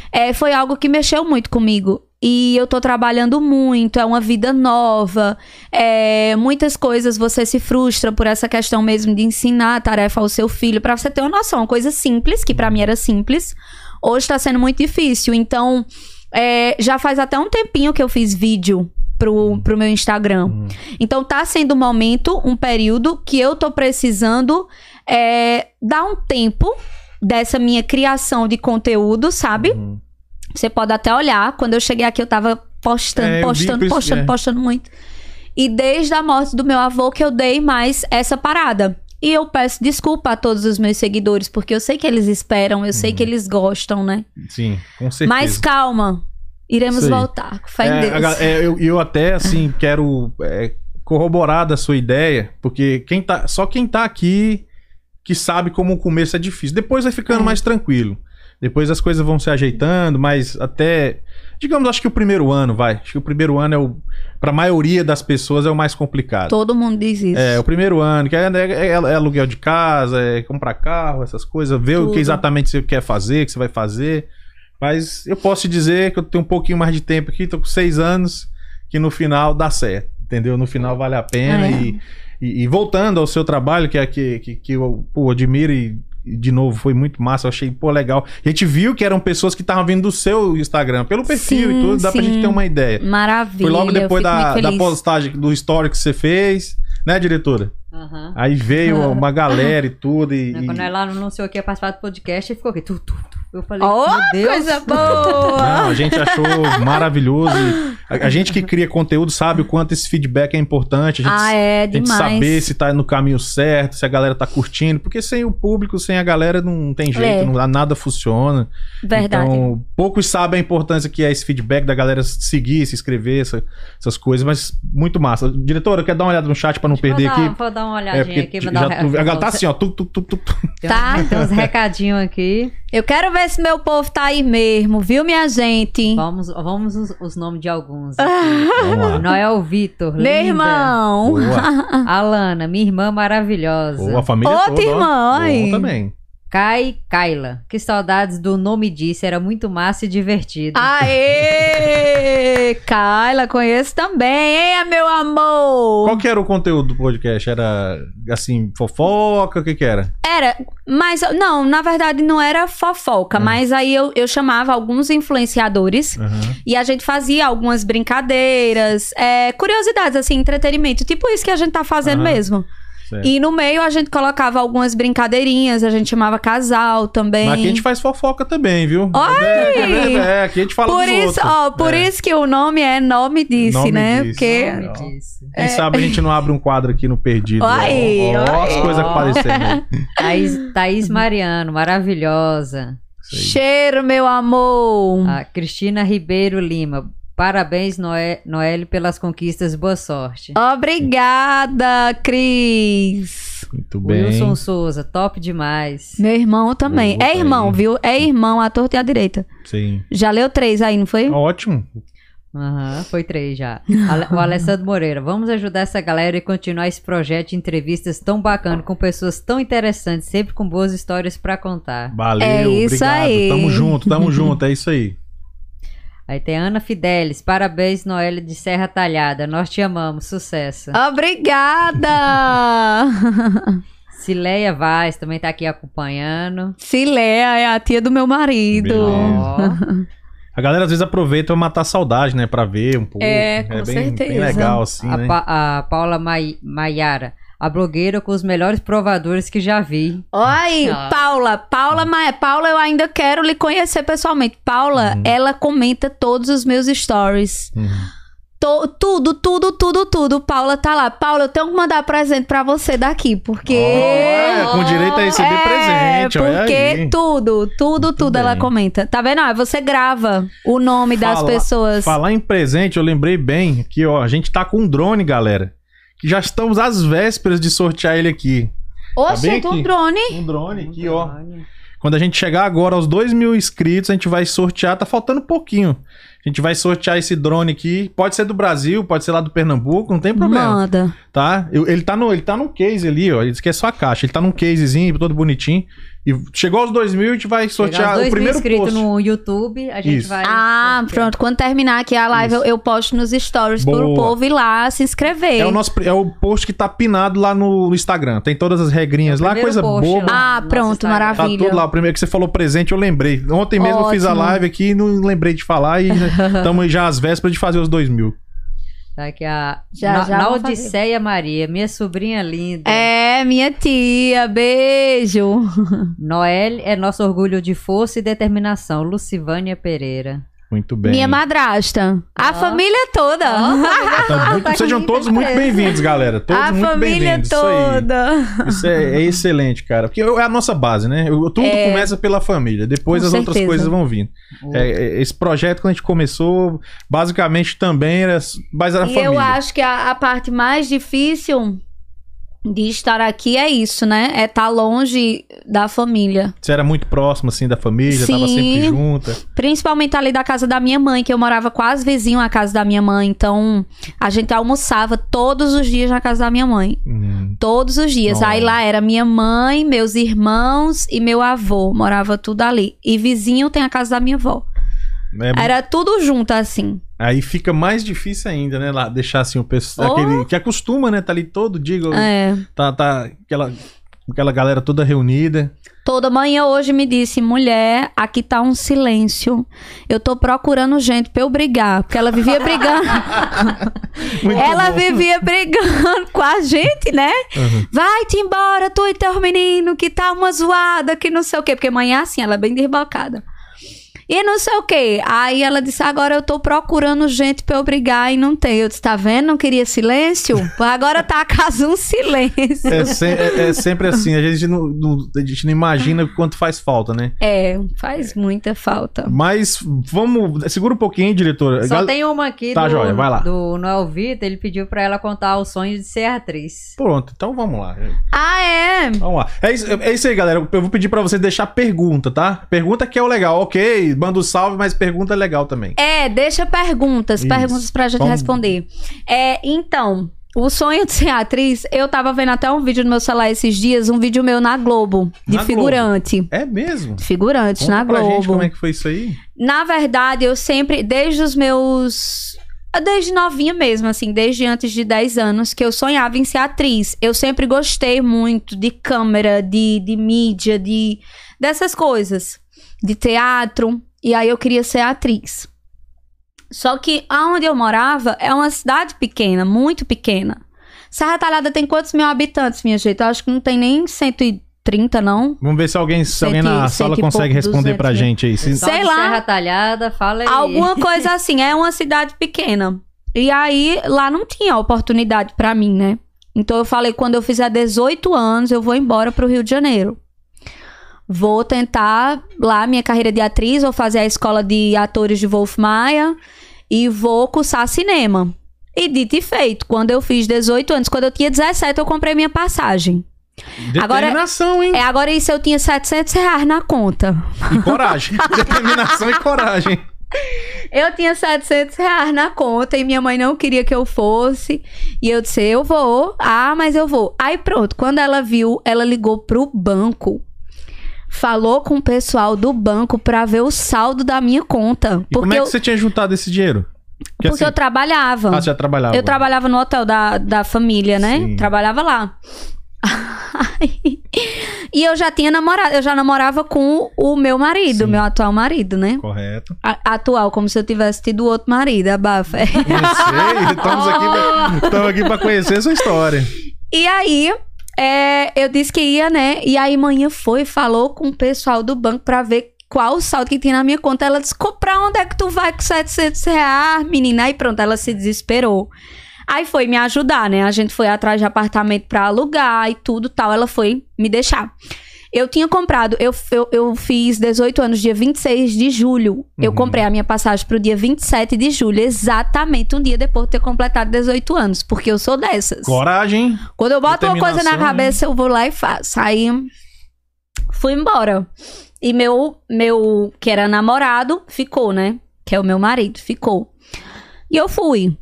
é, foi algo que mexeu muito comigo. E eu tô trabalhando muito, é uma vida nova. É, muitas coisas você se frustra por essa questão mesmo de ensinar a tarefa ao seu filho. Pra você ter uma noção, uma coisa simples, que pra mim era simples, hoje tá sendo muito difícil. Então, é, já faz até um tempinho que eu fiz vídeo pro, pro meu Instagram. Hum. Então tá sendo um momento, um período que eu tô precisando é, dar um tempo dessa minha criação de conteúdo, sabe? Uhum. Você pode até olhar. Quando eu cheguei aqui, eu tava postando, É, postando, isso- postando, é. postando muito. E desde a morte do meu avô que eu dei mais essa parada. E eu peço desculpa a todos os meus seguidores, porque eu sei que eles esperam, eu sei que eles gostam, né? Sim, com certeza. Mas calma, iremos voltar. Com fé em É, Deus. a ga- é, eu, eu até, assim, quero é, corroborar da sua ideia, porque quem tá, só quem tá aqui que sabe como o começo é difícil. Depois vai ficando É. mais tranquilo. Depois as coisas vão se ajeitando, mas até. Digamos, acho que o primeiro ano, vai. Acho que o primeiro ano é o. Pra maioria das pessoas é o mais complicado. Todo mundo diz isso. É, o primeiro ano, que é, é- é aluguel de casa, é comprar carro, essas coisas, ver o Tudo. que exatamente você quer fazer, o que você vai fazer. Mas eu posso te dizer que eu tenho um pouquinho mais de tempo aqui, tô com seis anos, que no final dá certo, entendeu? No final vale a pena. É. E, e- e voltando ao seu trabalho, que é que, que, que eu pô, admiro e, de novo foi muito massa, eu achei pô, legal. A gente viu que eram pessoas que estavam vindo do seu Instagram, pelo perfil Sim, e tudo, dá pra sim. gente ter uma ideia. Maravilha. Foi logo depois da, da postagem do story que você fez, né, diretora? Aham. Aí veio uma galera e tudo. E, Quando ela anunciou que ia participar do podcast, ele ficou aqui. Tu, tu, tu. Eu falei, Oh, meu Deus. coisa boa! Não, a gente achou maravilhoso. A, a gente que cria conteúdo sabe o quanto esse feedback é importante. A gente, ah, é a gente demais. saber se tá no caminho certo, se a galera tá curtindo. Porque sem o público, sem a galera, não tem jeito, É. não, nada funciona. Verdade. Então, poucos sabem a importância que é esse feedback da galera seguir, se inscrever, essa- essas coisas, mas muito massa. Diretora, quer dar uma olhada no chat pra não perder vou dar, aqui? Vou dar uma É, olhadinha porque aqui. já dar um tu- a galera tá assim, ó. Tu, tu, tu, tu, Tá. tem uns recadinhos aqui. Eu quero ver se meu povo tá aí mesmo, viu, minha gente? Vamos, vamos os, os nomes de alguns. Noel Vitor, Meu linda. irmão. Boa. Alana, minha irmã maravilhosa. Boa, a família Outra toda. irmã. Bom também. Kai Kaila. Que saudades do nome disse, era muito massa e divertido. Ah, Kyla, conheço também, hein, meu amor? Qual que era o conteúdo do podcast? Era, assim, fofoca? O que que era? Era, mas não, na verdade não era fofoca, Hum. mas aí eu, eu chamava alguns influenciadores Aham. e a gente fazia algumas brincadeiras, é, curiosidades, assim, entretenimento, tipo isso que a gente tá fazendo Aham. mesmo. Certo. E no meio a gente colocava algumas brincadeirinhas, a gente chamava casal também. Mas aqui a gente faz fofoca também, viu? Oi! É, é, é, aqui a gente fala por isso, outros. ó, por É. isso que o nome é Nome Disse, Nome né? Disse. Porque Nome Ó. disse. Quem sabe a gente não abre um quadro aqui no Perdido. Aí, ó, ó, aí. as coisas Ó. aparecendo. Thaís, Thaís Mariano, maravilhosa. Cheiro, meu amor. A Cristina Ribeiro Lima. Parabéns, Noé, Noelle, pelas conquistas. Boa sorte. Obrigada, Cris. Muito bem. Wilson Souza, top demais. Meu irmão também. É irmão, aí. viu? É irmão, à torta e à direita. Sim. Já leu três aí, não foi? Ótimo. Aham, foi três já. O Alessandro Moreira, vamos ajudar essa galera e continuar esse projeto de entrevistas tão bacana, com pessoas tão interessantes, sempre com boas histórias pra contar. Valeu, É isso obrigado. aí. Tamo junto, tamo junto, é isso aí. Aí tem Ana Fidelis, parabéns, Noelle de Serra Talhada, nós te amamos, sucesso. Obrigada! Cileia Vaz também tá aqui acompanhando. Cileia é a tia do meu marido. A galera às vezes aproveita pra matar a saudade, né? Pra ver um pouco. É, com bem, certeza. bem legal, assim, a, né? Pa- a Paula Mai- Maiara, a blogueira com os melhores provadores que já vi. Oi, Ah. Paula. Paula, Paula, eu ainda quero lhe conhecer pessoalmente. Paula, Uhum. ela comenta todos os meus stories. Uhum. To- tudo, tudo, tudo, tudo. Paula tá lá. Paula, eu tenho que mandar presente pra você daqui, porque. Ó, é, com direito a receber É, presente, olha porque aí. tudo, tudo, Muito tudo ela comenta. Tá vendo? Ah, você grava o nome das Fala- pessoas. Falar em presente, eu lembrei bem que, ó, a gente tá com um drone, galera. Que já estamos às vésperas de sortear ele aqui. Oxe, bem tem um aqui. drone. Um drone aqui, ó. Quando a gente chegar agora aos 2 mil inscritos, a gente vai sortear. Tá faltando pouquinho. A gente vai sortear esse drone aqui. Pode ser do Brasil, pode ser lá do Pernambuco, não tem problema. Manda. Tá? Eu- ele, tá no, ele tá num case ali, ó. Ele disse que é só a caixa. Ele tá num casezinho, todo bonitinho. E chegou aos 2 mil, a gente vai sortear o primeiro inscritos post. no YouTube, a gente Isso. vai. Ah, sortear. pronto. Quando terminar aqui a live, eu, eu posto nos stories pro Boa. povo ir lá se inscrever. É o, nosso, é o post que tá pinado lá no Instagram. Tem todas as regrinhas É lá, coisa lá. Ah, pronto, Instagram. Tá maravilha. tudo lá. O primeiro que você falou presente, eu lembrei. Ontem mesmo eu fiz a Ótimo. live aqui e não lembrei de falar. E estamos já às vésperas de fazer os 2 mil. Tá aqui a. Já, na, já na vou fazer. Odisseia Maria, minha sobrinha linda. É, minha tia, beijo. Noelle é nosso orgulho de força e determinação. Lucivânia Pereira. Muito bem. Minha madrasta. A Ó. família toda. Então, muito- Tá sejam todos muito bem-vindos, galera. Todos a muito família bem-vindos. Isso aí. toda. Isso é, é excelente, cara. Porque é a nossa base, né? Tudo É. começa pela família. Depois Com as outras certeza. coisas vão vindo. É, é, esse projeto, quando a gente começou, basicamente também era. Mas era E família. eu acho que a, a parte mais difícil de estar aqui é isso, né? É estar longe da família. Você era muito próximo, assim, da família, Sim. tava sempre junta. Principalmente ali da casa da minha mãe, que eu morava quase vizinho à casa da minha mãe. Então, a gente almoçava todos os dias na casa da minha mãe. Hum. Todos os dias. Oh. Aí lá era minha mãe, meus irmãos e meu avô. Morava tudo ali. E vizinho tem a casa da minha avó. É, Era tudo junto, assim. Aí fica mais difícil ainda, né? Lá, deixar assim o pessoal. Oh. Aquele, que acostuma, né? Tá ali todo dia. É. Tá, tá aquela, aquela galera toda reunida. Toda manhã hoje me disse, mulher, aqui tá um silêncio. Eu tô procurando gente pra eu brigar. Porque ela vivia brigando. Ela bom. vivia brigando com a gente, né? Uhum. Vai-te embora, tu e teu menino, que tá uma zoada, que não sei o quê. Porque é assim, ela é bem desbocada. E não sei o quê. Aí ela disse: agora eu tô procurando gente pra eu brigar e não tem. Eu disse: tá vendo? Não queria silêncio? Agora tá a casa um silêncio. É, se- é- é sempre assim, a gente, não, não- a gente não imagina o quanto faz falta, né? É, faz muita falta. Mas vamos. Segura um pouquinho, diretora. Só Gal- tem uma aqui Tá, do, joia, vai lá. do Noel Vitor, ele pediu pra ela contar o sonho de ser atriz. Pronto, então vamos lá. Ah, é? Vamos lá. É isso, é isso aí, galera. Eu vou pedir pra você deixar pergunta, tá? Pergunta que é o legal. Ok, manda o salve, mas pergunta legal também. É, deixa perguntas, Isso. perguntas pra gente Vamos- responder. É, então, o sonho de ser atriz, eu tava vendo até um vídeo no meu celular esses dias, um vídeo meu na Globo, de Na figurante. É mesmo? Figurante Conta na pra gente Globo. como é que foi isso aí. Na verdade, eu sempre, desde os meus. Desde novinha mesmo, assim, desde antes de 10 anos, que eu sonhava em ser atriz. Eu sempre gostei muito de câmera, de, de mídia, de dessas coisas. De teatro. E aí eu queria ser atriz. Só que aonde eu morava é uma cidade pequena, muito pequena. Serra Talhada tem quantos mil habitantes, minha gente? Eu acho que não tem nem 130, não. Vamos ver se alguém, se alguém na sala e consegue responder pra 200, né? gente aí. Se- Sei lá. Serra Talhada, fala aí. Alguma coisa assim, é uma cidade pequena. E aí, lá não tinha oportunidade pra mim, né? Então eu falei, quando eu fizer 18 anos, eu vou embora pro Rio de Janeiro. Vou tentar lá minha carreira de atriz, vou fazer a escola de atores de Wolf Maia e vou cursar cinema. E dito e feito, quando eu fiz 18 anos, quando eu tinha 17, eu comprei minha passagem. Agora- Determinação, hein? É, agora isso eu tinha 700 reais na conta. E coragem. Determinação e coragem. Eu tinha 700 reais na conta e minha mãe não queria que eu fosse. E eu disse, eu vou. Ah, mas eu vou. Aí pronto, quando ela viu, ela ligou pro banco. Falou com o pessoal do banco pra ver o saldo da minha conta. E como é que eu, você tinha juntado esse dinheiro? Porque, porque eu assim, trabalhava. Ah, você já trabalhava. Eu trabalhava no hotel da, da família, né? Sim. Trabalhava lá. e eu já tinha namorado, eu já namorava com o meu marido, Sim. meu atual marido, né? Correto. A- atual, como se eu tivesse tido outro marido, abafa. Conhecer, estamos aqui, pra, estamos aqui pra conhecer a sua história. E aí, é, eu disse que ia, né? E aí, manhã foi, falou com o pessoal do banco pra ver qual o saldo que tinha na minha conta. Ela disse: pra onde é que tu vai com 700 reais, menina? Aí pronto, ela se desesperou. Aí foi me ajudar, né? A gente foi atrás de apartamento pra alugar e tudo tal. Ela foi me deixar. Eu tinha comprado, eu, eu, eu fiz 18 anos, dia 26 de julho. Eu Uhum. comprei a minha passagem pro dia 27 de julho, exatamente um dia depois de ter completado 18 anos, porque eu sou dessas. Coragem. Quando eu boto uma coisa na cabeça, eu vou lá e faço. Aí fui embora. E meu, meu, que era namorado, ficou, né? Que é o meu marido, ficou. E eu fui.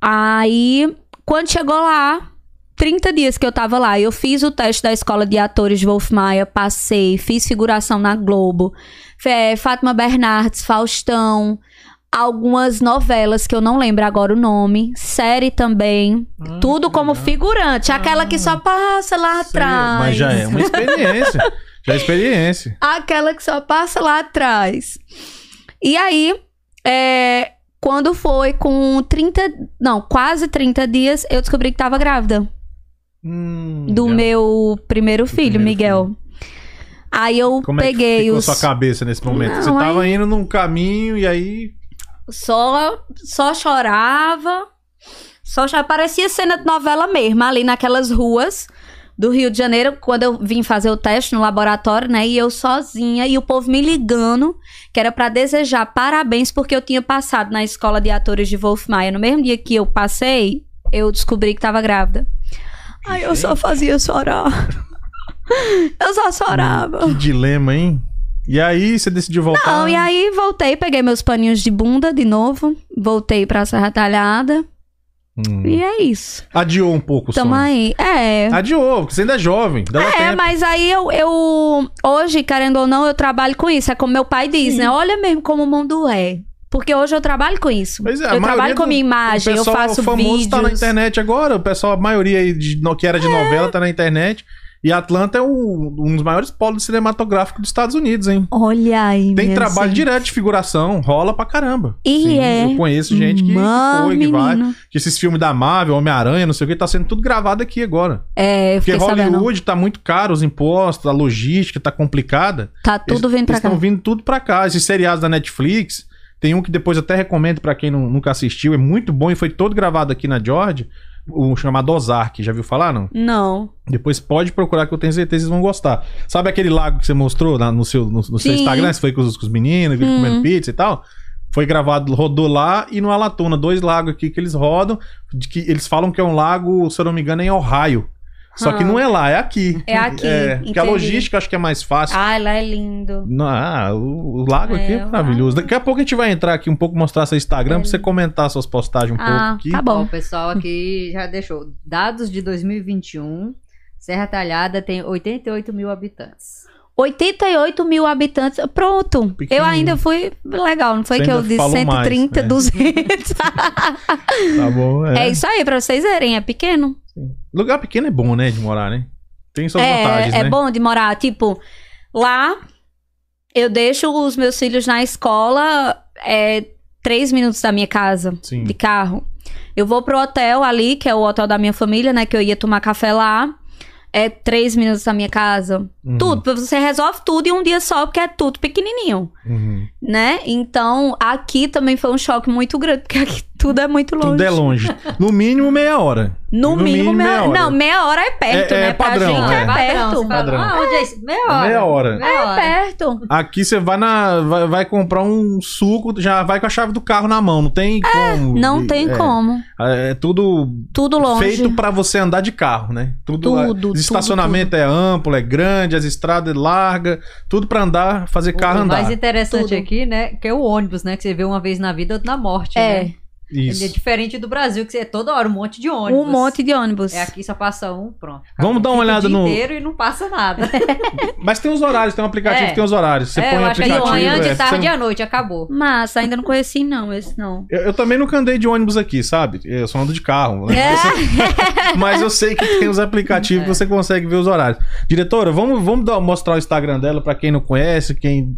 Aí, quando chegou lá, 30 dias que eu tava lá, eu fiz o teste da escola de atores de Wolf Maia, passei, fiz figuração na Globo, Fé- Fátima Bernardes, Faustão, algumas novelas que eu não lembro agora o nome, série também, Ah, tudo como legal. figurante, aquela que só passa lá Sei, atrás. Mas já é uma experiência. já é experiência. Aquela que só passa lá atrás. E aí, é, quando foi com 30, não, quase 30 dias, eu descobri que tava grávida Hum, do meu primeiro filho, primeiro Miguel. Aí eu Como é que peguei ficou os sua cabeça nesse momento? Não, você tava aí- indo num caminho e aí. só só chorava. Só chorava. parecia cena de novela mesmo, ali naquelas ruas do Rio de Janeiro, quando eu vim fazer o teste no laboratório, né? E eu sozinha e o povo me ligando, que era pra desejar parabéns porque eu tinha passado na escola de atores de Wolf Maia. No mesmo dia que eu passei, eu descobri que tava grávida. Ai, eu só fazia chorar. eu só chorava. Que dilema, hein? E aí, você decidiu voltar? Não, e aí voltei, peguei meus paninhos de bunda de novo, voltei pra Serra Talhada. Hum. E é isso. Adiou um pouco o Tamo aí. É. Adiou, porque você ainda é jovem. É, tempo. mas aí eu, eu. Hoje, querendo ou não, eu trabalho com isso. É como meu pai diz, Sim. né? Olha mesmo como o mundo é. Porque hoje eu trabalho com isso. Pois é, eu trabalho com do- minha imagem, o eu faço famoso vídeos. tá na internet agora. O pessoal, a maioria aí de, que era de novela tá na internet. E Atlanta é um, um dos maiores polos cinematográficos dos Estados Unidos, hein? Olha aí, Tem trabalho gente. direto de figuração, rola pra caramba. E é. Eu conheço gente que, Mano, foi, que vai. Que esses filmes da Marvel, Homem-Aranha, não sei o que, tá sendo tudo gravado aqui agora. É, eu Porque fiquei sabendo. Hollywood tá muito caro, os impostos, a logística tá complicada. Tá tudo vindo pra cá. estão vindo tudo pra cá. Esses seriados da Netflix, tem um que depois até recomendo pra quem não- nunca assistiu, é muito bom e foi todo gravado aqui na Georgia, o chamado Ozark, já viu falar não? Não. Depois pode procurar que eu tenho certeza que vocês vão gostar. Sabe aquele lago que você mostrou lá no seu, no, no seu. Instagram, você foi com os, com os meninos, Hum. comendo pizza e tal? Foi gravado, rodou lá e no Alatona, dois lagos aqui que eles rodam, de que eles falam que é um lago, se eu não me engano, é em Ohio. Só que Ah. não é lá, é aqui. É aqui, É, porque a logística acho que é mais fácil. Ai, lá é lindo. Não, ah, o, o lago aqui É, é maravilhoso. Daqui a pouco a gente vai entrar aqui um pouco, mostrar seu Instagram pra você comentar suas postagens um Ah, pouco aqui. tá bom. o pessoal aqui já deixou dados de 2021. Serra Talhada tem 88 mil habitantes. 88 mil habitantes. Pronto. Eu Pequenininho. ainda fui legal, não foi Você que eu disse falou 130, mais, é. 200. Tá bom, é. é isso aí, pra vocês verem, é pequeno. Lugar pequeno é bom, né, de morar, né? Tem suas é, vantagens, é né? bom de morar. Tipo, lá eu deixo os meus filhos na escola, é três minutos da minha casa, Sim. de carro. Eu vou pro hotel ali, que é o hotel da minha família, né? Que eu ia tomar café lá. É três minutos da minha casa. Uhum, Tudo. Você resolve tudo em um dia só, porque é tudo pequenininho, uhum. né? Então, aqui também foi um choque muito grande, porque aqui tudo é muito longe. Tudo é longe. No mínimo meia hora. No, No mínimo, mínimo, meia... hora. Não, meia hora é perto, É- é né? Pra padrão, gente é, é. Padrão, perto. fala, Padrão. Ah, onde é isso? Meia hora. Meia hora. Meia hora. É perto. Aqui você vai na. Vai, vai comprar um suco, já vai com a chave do carro na mão. Não tem como. Não tem é, como. É tudo Tudo longe. feito pra você andar de carro, né? Tudo, Tudo, o estacionamento tudo, é amplo, é grande, as estradas é larga, tudo pra andar, fazer carro o andar. mais interessante Tudo. aqui, né, que é o ônibus, né, que você vê uma vez na vida, outra na morte, É. né? Ele é Isso. diferente do Brasil, que é toda hora um monte de ônibus. Um monte de ônibus. É aqui só passa um, pronto. Vamos dar uma olhada no- inteiro e não passa nada. Mas tem os horários, tem um aplicativo É. que tem os horários. Você é, põe eu o é de aplicativo. manhã, de é, tarde e à noite, acabou. Massa, ainda não conheci não, esse não. Eu, eu também nunca andei de ônibus aqui, sabe? Eu só ando de carro. né? É. Mas eu sei que tem os aplicativos que você consegue ver os horários. Diretora, vamos, vamos dar- mostrar o Instagram dela pra quem não conhece, quem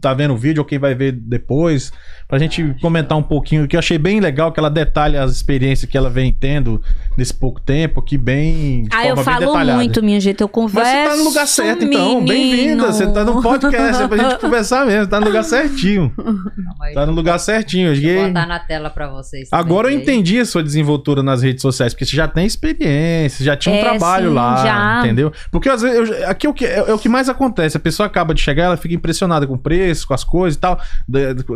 tá vendo o vídeo ou quem vai ver depois, pra gente comentar um pouquinho, que eu achei bem legal que ela detalha as experiências que ela vem tendo nesse pouco tempo, aqui bem. de Ah, eu falo muito, minha gente. Eu converso. Mas você tá no lugar certo, então. Bem-vinda. Você tá no podcast, é pra gente conversar mesmo. Tá no lugar certinho. Tá no lugar certinho. Eu Vou cheguei- botar na tela pra vocês. Agora eu entendi a sua desenvoltura nas redes sociais, porque você já tem experiência, já tinha um É, trabalho sim, lá, já. entendeu? Porque às vezes, eu- aqui é o, que, é, é o que mais acontece, a pessoa acaba de chegar, ela fica impressionada com o preço, com as coisas e tal,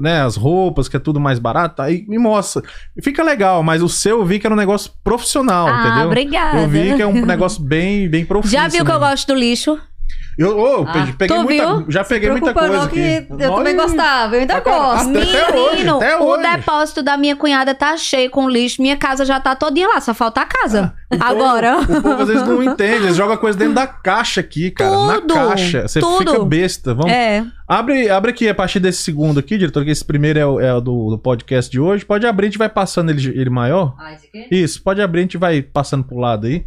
né, as roupas, que é tudo mais barato, aí me mostra. Fica legal, mas o seu eu vi que era um negócio profissional, Ah, entendeu? obrigada. Eu vi que é um negócio bem, bem profissional. Já viu que eu gosto do lixo? Eu, eu Ah, peguei- muita, já peguei muita coisa que eu também gostava, eu ainda Até- gosto. até hoje, Menino, até o hoje. depósito da minha cunhada tá cheio com lixo. Minha casa já tá todinha lá, só falta a casa. O povo- Agora. O povo às vezes não entende, eles jogam coisa dentro da caixa aqui, cara. Tudo, na caixa. Você tudo. fica besta. Vamos, É. abre, abre aqui a partir desse segundo aqui, diretor, que esse primeiro é o, é o do, do podcast de hoje. Pode abrir, a gente vai passando ele, ele maior. Ah, esse aqui? Isso, pode abrir, a gente vai passando pro lado aí.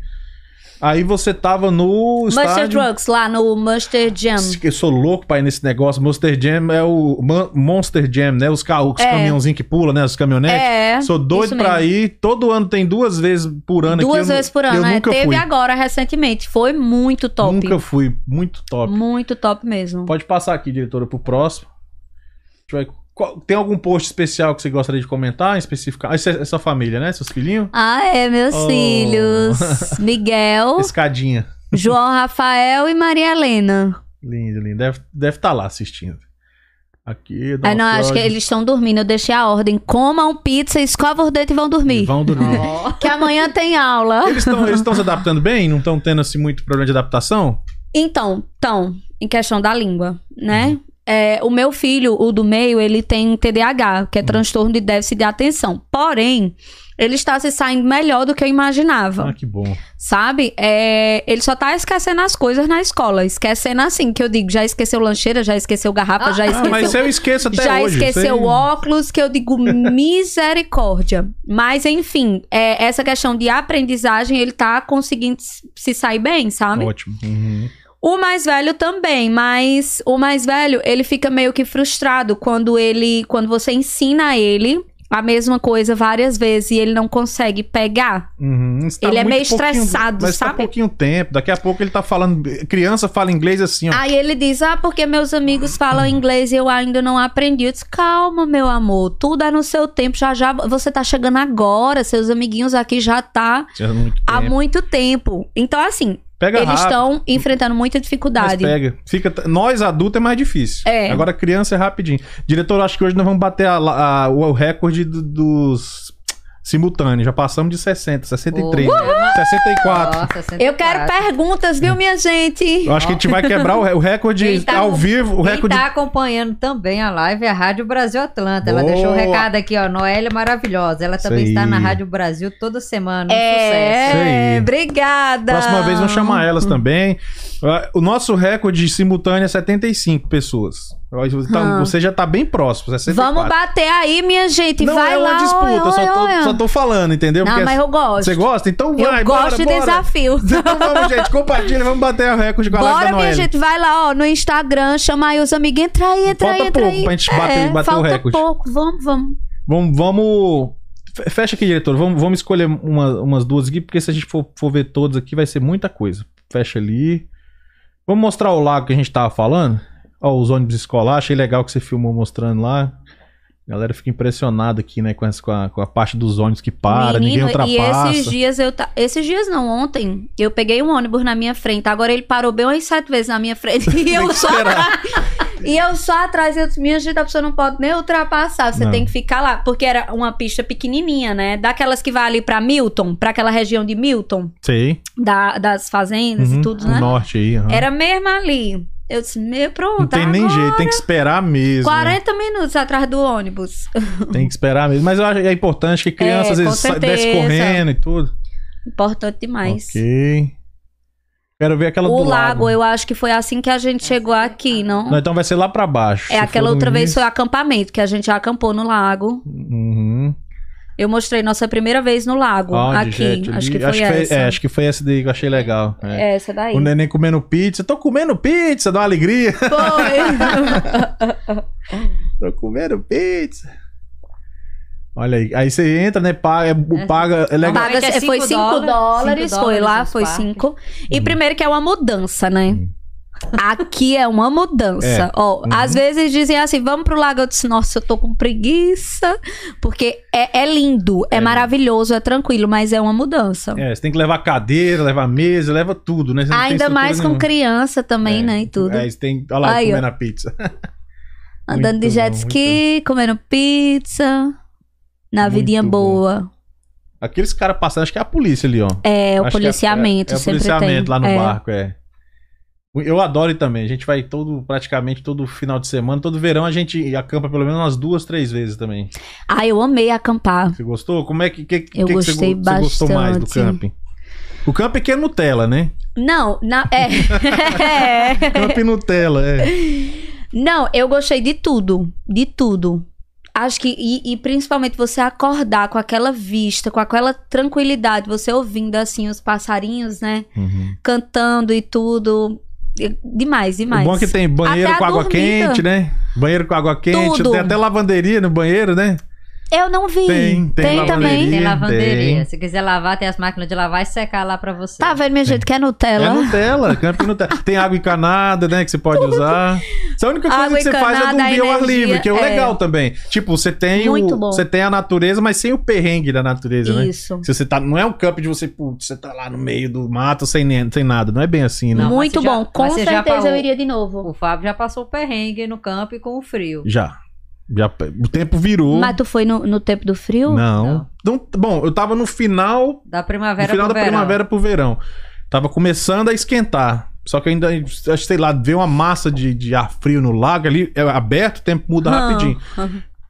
Aí você tava no Mustard estádio... Drugs, lá no Mustard Jam. Eu sou louco pra ir nesse negócio. Monster Jam é o Mon- Monster Jam, né? Os carros, os É. caminhãozinhos que pulam, né? Os caminhonetes. É. Sou doido pra ir. Todo ano tem duas vezes por ano aqui. Duas eu vezes por ano, Eu né? Teve fui. agora recentemente. Foi muito top. Nunca fui. Muito top. Muito top mesmo. Pode passar aqui, diretora, pro próximo. A gente vai- qual- Tem algum post especial que você gostaria de comentar, em específico? Ah, essa é sua família, né? Seus filhinhos? Ah, é, meus Oh. filhos. Miguel, Escadinha. João Rafael e Maria Helena. Lindo, lindo. Deve estar deve tá lá assistindo. Aqui, É, não, acho que eles estão dormindo. Eu deixei a ordem. Comam pizza, escova o dente e vão dormir. Vão dormir. Que amanhã tem aula. Eles estão se adaptando bem? Não estão tendo assim muito problema de adaptação? Então, então, em questão da língua, Uhum. É, o meu filho, o do meio, ele tem TDAH, que é transtorno de déficit de atenção. Porém, ele está se saindo melhor do que eu imaginava. Ah, que bom. Sabe? É, ele só tá esquecendo as coisas na escola. Esquecendo assim, que eu digo, já esqueceu lancheira, já esqueceu garrafa, já Ah, esqueceu. mas eu esqueço até já hoje. esqueceu o óculos, que eu digo misericórdia. Mas, enfim, é, essa questão de aprendizagem, ele tá conseguindo se sair bem, sabe? Ótimo. Uhum. O mais velho também, mas o mais velho, ele fica meio que frustrado quando ele, quando você ensina ele a mesma coisa várias vezes e ele não consegue pegar. Uhum. Tá Ele é meio estressado, mas tá sabe? pouquinho tempo. Daqui a pouco ele tá falando. Criança fala inglês assim, ó. Aí ele diz: Ah, porque meus amigos falam inglês e eu ainda não aprendi. Eu disse: Calma, meu amor, tudo é no seu tempo. Já já você tá chegando agora, seus amiguinhos aqui já tá muito há muito tempo. Então, assim, Pega eles rápido. estão enfrentando muita Mas dificuldade. pega. Fica, nós, adultos, é mais difícil. É. Agora, criança é rapidinho. Diretor, acho que hoje nós vamos bater a- a- o recorde do- dos simultâneos. Já passamos de 60, 63, Pô, né? 64. Nossa, 64. Eu quero perguntas, viu, minha gente? Eu acho que a gente vai quebrar o, re- o recorde tá ao vivo. O Quem recorde. tá acompanhando também a live é a Rádio Brasil Atlanta. Ela Boa. deixou um recado aqui, ó. Noélia maravilhosa. Ela também está na Rádio Brasil toda semana. Um sucesso. Isso É, obrigada. Próxima vez vamos chamar elas também. Ah, O nosso recorde simultâneo é 75 pessoas. Então, Ah. você já tá bem próximo, 64. Vamos bater aí, minha gente. Não vai é uma lá. disputa, oi, eu só, oi, tô, oi. só tô falando, entendeu? Não, Porque mas eu gosto. Você gosta? Então Eu vai, gosto bora, de bora. desafio. Então vamos, gente, compartilha, vamos bater o recorde com a Bora, minha Noelle. gente, vai lá, ó, no Instagram, chama aí os amigos. Entra aí, entra Falta aí, entra pouco aí. pra gente bater- é, bater o falta recorde. pouco, vamos, vamos. Vamos, vamos... fe- Fecha aqui, diretor. Vamos, vamos escolher uma- umas duas aqui, porque se a gente for, for ver todas aqui, vai ser muita coisa. Fecha ali. Vamos mostrar o lago que a gente tava falando? Ó, os ônibus escolar. Achei legal que você filmou mostrando lá. A galera fica impressionada aqui, né, com, essa, com, a, com a parte dos ônibus que para, ninguém Menino, ultrapassa. E esses dias eu. ta- Esses dias não, ontem, eu peguei um ônibus na minha frente. Agora ele parou bem umas sete vezes na minha frente. E eu só atrás. E eu só atrás. Eu disse, minha gente, a pessoa não pode nem ultrapassar. Você Não. tem que ficar lá. Porque era uma pista pequenininha, né? Daquelas que vai ali pra Milton, pra aquela região de Milton, Sei. da- das fazendas Uhum, e tudo, né? norte aí. aham. Era mesmo ali. Eu disse, meu, pronto. Não tem nem jeito, tem que esperar mesmo. 40 minutos atrás do ônibus. Tem que esperar mesmo. Mas eu acho que é importante que criança É, às vezes desce correndo e tudo. Importante demais. Ok. Quero ver aquela O do lago, lago. eu acho que foi assim que a gente chegou aqui, não? Não, então vai ser lá pra baixo. É, aquela outra vez início- foi acampamento, que a gente acampou no lago. Uhum. Eu mostrei nossa primeira vez no lago, Onde, aqui. gente? acho que foi essa. é, acho que foi essa daí que eu achei legal. é. É essa daí. O neném comendo pizza. Tô comendo pizza, dá uma alegria. Foi. Tô comendo pizza. Olha aí. Aí você entra, né? Paga, é, paga, é legal. Paga, é foi cinco 5 dólares, dólares, foi lá, foi nos 5. E Uhum. primeiro que é uma mudança, né? Aqui é uma mudança. É. Ó, Uhum. às vezes dizem assim, vamos pro lago. Eu disse, nossa, eu tô com preguiça. Porque é, é lindo, é, É. maravilhoso, é tranquilo, mas é uma mudança. É, você tem que levar cadeira, levar mesa, leva tudo, né? Ainda mais com nenhuma. criança também, É. né? E tudo. Aí você tem. Olha lá, Aí, ó. comendo a pizza. Andando de muito jet bom, ski, comendo pizza. Na Muito vidinha bom. boa. Aqueles caras passando, acho que é a polícia ali, ó. É, o Acho que policiamento, é, é, é o policiamento tem. lá no é. barco, é. Eu adoro também. A gente vai todo, praticamente todo final de semana, todo verão a gente acampa pelo menos umas duas, três vezes também. Ah, eu amei acampar. Você gostou? Como é que, que, Eu que gostei você, go- você gostou mais do bastante. camping? O camping que é Nutella, né? Não, na, é. Camping Nutella, é. Não, eu gostei de tudo. De tudo. Acho que, e, e principalmente você acordar com aquela vista, com aquela tranquilidade, você ouvindo assim os passarinhos, né? Uhum. Cantando e tudo. Demais, demais. O bom é que tem banheiro Até com água dormida. quente, né? Banheiro com água quente, Tudo. tem até lavanderia no banheiro, né? Eu não vi. Tem, tem também. lavanderia. Tem lavanderia. tem. Se quiser lavar, tem as máquinas de lavar e secar lá pra você. Tá vendo, minha gente, que é É Nutella? Nutella, camping Nutella. Tem água encanada, né, que você pode usar. Isso é a única coisa Água que você faz é dormir ao ar livre, que é o é. legal também. Tipo, você tem Muito o, bom. você tem a natureza, mas sem o perrengue da natureza, né? Isso. Se você tá, não é um camp de você, putz, você tá lá no meio do mato sem, nem- sem nada, não é bem assim, né? Não, Muito você já- bom. Com já certeza parou. eu iria de novo. O Fábio já passou o perrengue no campo e com o frio. Já. Já o tempo virou. Mas tu foi no, no tempo do frio? Não. Não, Bom, eu tava no final, Da no primavera final pro da verão. primavera pro verão. Tava começando a esquentar. Só que ainda, sei lá, veio uma massa de, de ar frio no lago ali, é aberto, o tempo muda Hum. rapidinho.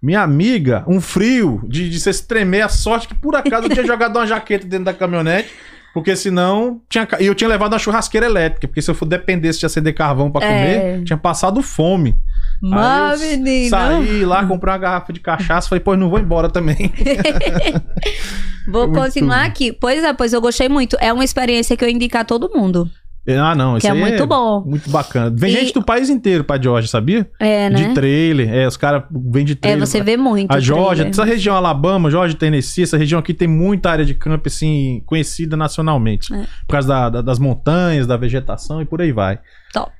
Minha amiga, um frio de, de você se tremer, a sorte que por acaso eu tinha jogado uma jaqueta dentro da caminhonete, porque senão tinha, e eu tinha levado uma churrasqueira elétrica, porque se eu for dependesse de acender carvão pra É. comer, tinha passado fome. Mas, menino. Saí lá, comprei uma garrafa de cachaça, falei, pô, não vou embora também. Vou continuar aqui. Pois é, pois eu gostei muito. É uma experiência que eu indico a todo mundo. Ah, não, isso Que é aí muito bom. Muito bacana. Vem E- gente do país inteiro pra Georgia, sabia? É, né? De trailer. É, os caras vêm de É, trailer. você vê muito. A Georgia, essa região Alabama, Georgia, Tennessee, essa região aqui tem muita área de campo, assim, conhecida nacionalmente. É. Por causa da- da- das montanhas, da vegetação e por aí vai. Top.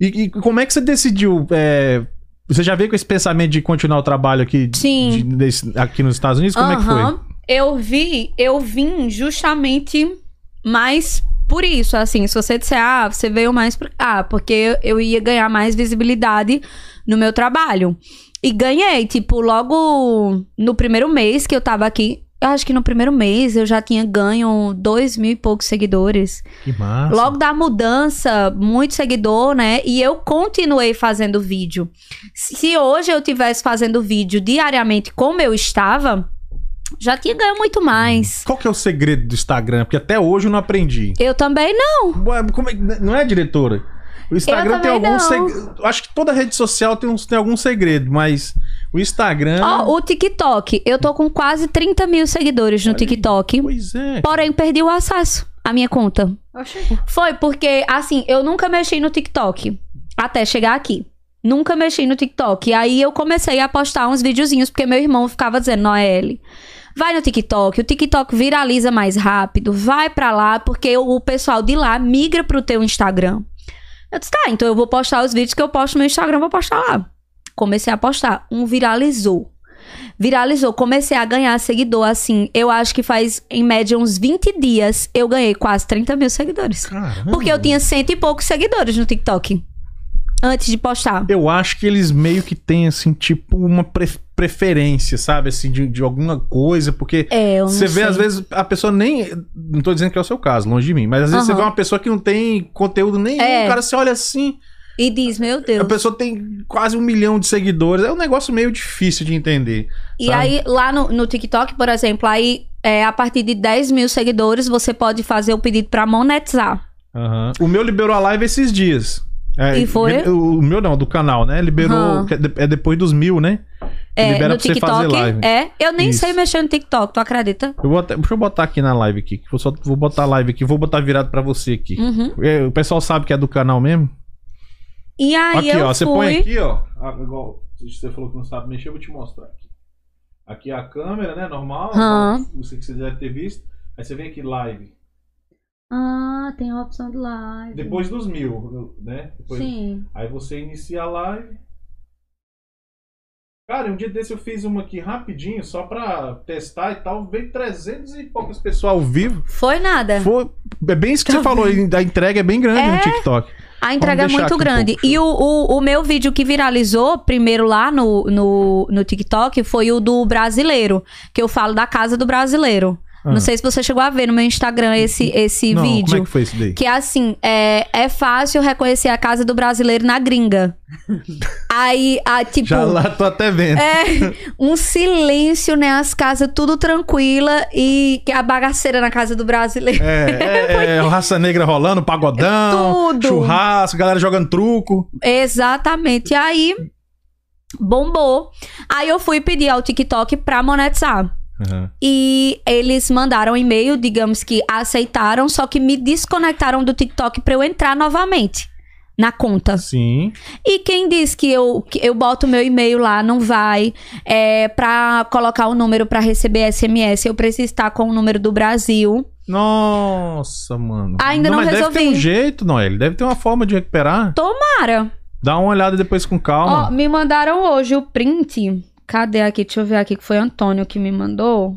E, e como é que você decidiu? é, você já veio com esse pensamento de continuar o trabalho aqui, Sim. de- desse- aqui nos Estados Unidos? Como é que foi? Eu vi, eu vim justamente mais por isso, assim, se você disser, ah, você veio mais por... Ah, porque eu, eu ia ganhar mais visibilidade no meu trabalho. E ganhei, tipo, logo no primeiro mês que eu tava aqui, eu acho que no primeiro mês eu já tinha ganho dois mil e poucos seguidores. Que massa. Logo da mudança, muito seguidor, né? E eu continuei fazendo vídeo. Se hoje eu tivesse fazendo vídeo diariamente como eu estava, já tinha ganho muito mais. Qual que é o segredo do Instagram? Porque até hoje eu não aprendi. Eu também não. É- não é, diretora? O Instagram tem algum segredo. Acho que toda rede social tem, uns, tem algum segredo, mas o Instagram. Ó, o TikTok. Eu tô com quase 30 mil seguidores no aí. TikTok. Pois é. Porém, perdi o acesso à minha conta. Oxi. Foi porque, assim, eu nunca mexi no TikTok até chegar aqui. Nunca mexi no TikTok. E aí eu comecei a postar uns videozinhos, porque meu irmão ficava dizendo, Noelle, vai no TikTok, o TikTok viraliza mais rápido, vai pra lá, porque o pessoal de lá migra pro teu Instagram. Eu disse, tá, então eu vou postar os vídeos que eu posto no Instagram, vou postar lá. Comecei a postar. Um viralizou. Viralizou, comecei a ganhar seguidor, assim, eu acho que faz, em média, uns 20 dias, eu ganhei quase 30 mil seguidores. Caramba. Porque eu tinha cento e poucos seguidores no TikTok. Antes de postar. Eu acho que eles meio que têm, assim, tipo, uma pre- preferência, sabe? Assim, de, de alguma coisa, porque. É, Você vê, sei. às vezes, a pessoa nem. Não tô dizendo que é o seu caso, longe de mim. Mas às vezes você Aham. vê uma pessoa que não tem conteúdo nenhum. É. O cara se olha assim. E diz, meu Deus. A pessoa tem quase um milhão de seguidores. É um negócio meio difícil de entender. E sabe? aí, lá no, no TikTok, por exemplo, aí, é, a partir de 10 mil seguidores, você pode fazer o pedido pra monetizar. Aham. O meu liberou a live esses dias. É, E foi? O, meu não, do canal, né? Liberou. É é depois dos mil, né? É, Libera no pra você fazer TikTok. live. É, eu nem Isso. sei mexer no TikTok, tu acredita? Eu vou até- deixa eu botar aqui na live aqui. eu só vou botar a live aqui, vou botar virado pra você aqui. Uhum. É, o pessoal sabe que é do canal mesmo? E aí aqui, eu ó. Você fui... põe aqui, ó. Ah, igual você falou que não sabe mexer, eu vou te mostrar aqui. Aqui é a câmera, né? Normal. Aham. Você que você deve ter visto. Aí você vem aqui live. Ah, tem a opção de live. Depois dos mil, né? Depois- Sim. Aí você inicia a live. Cara, um dia desse eu fiz uma aqui rapidinho, só pra testar e tal. Veio 300 e poucas pessoas ao vivo. Foi nada. Foi, é bem isso que você falou, a entrega é bem grande É. no TikTok. A entrega é muito um grande. pouco, e o, o, o meu vídeo que viralizou primeiro lá no, no, no TikTok foi o do brasileiro. Que eu falo da casa do brasileiro. Ah. Não sei se você chegou a ver no meu Instagram esse, esse Não, vídeo. como é que foi isso daí? Que é assim, é, é fácil reconhecer a casa do brasileiro na gringa. Aí, a, tipo. Já lá tô até vendo. É, um silêncio, né? As casas tudo tranquila e que a bagaceira na casa do brasileiro. É, é, é, raça negra rolando, pagodão, Tudo. churrasco, galera jogando truco. Exatamente. E aí, bombou. Aí eu fui pedir ao TikTok pra monetizar. Uhum. E eles mandaram um e-mail, digamos que aceitaram, só que me desconectaram do TikTok pra eu entrar novamente na conta. Sim. E quem diz que eu, que eu boto meu e-mail lá, não vai. É, pra colocar o número pra receber SMS, eu preciso estar com o número do Brasil. Nossa, mano. Ainda não mas deve ter resolvi. um jeito, Noel. Deve ter uma forma de recuperar. Tomara. Dá uma olhada depois com Ó, calma. me mandaram hoje o print. Cadê aqui? Deixa eu ver aqui que foi Antônio que me mandou.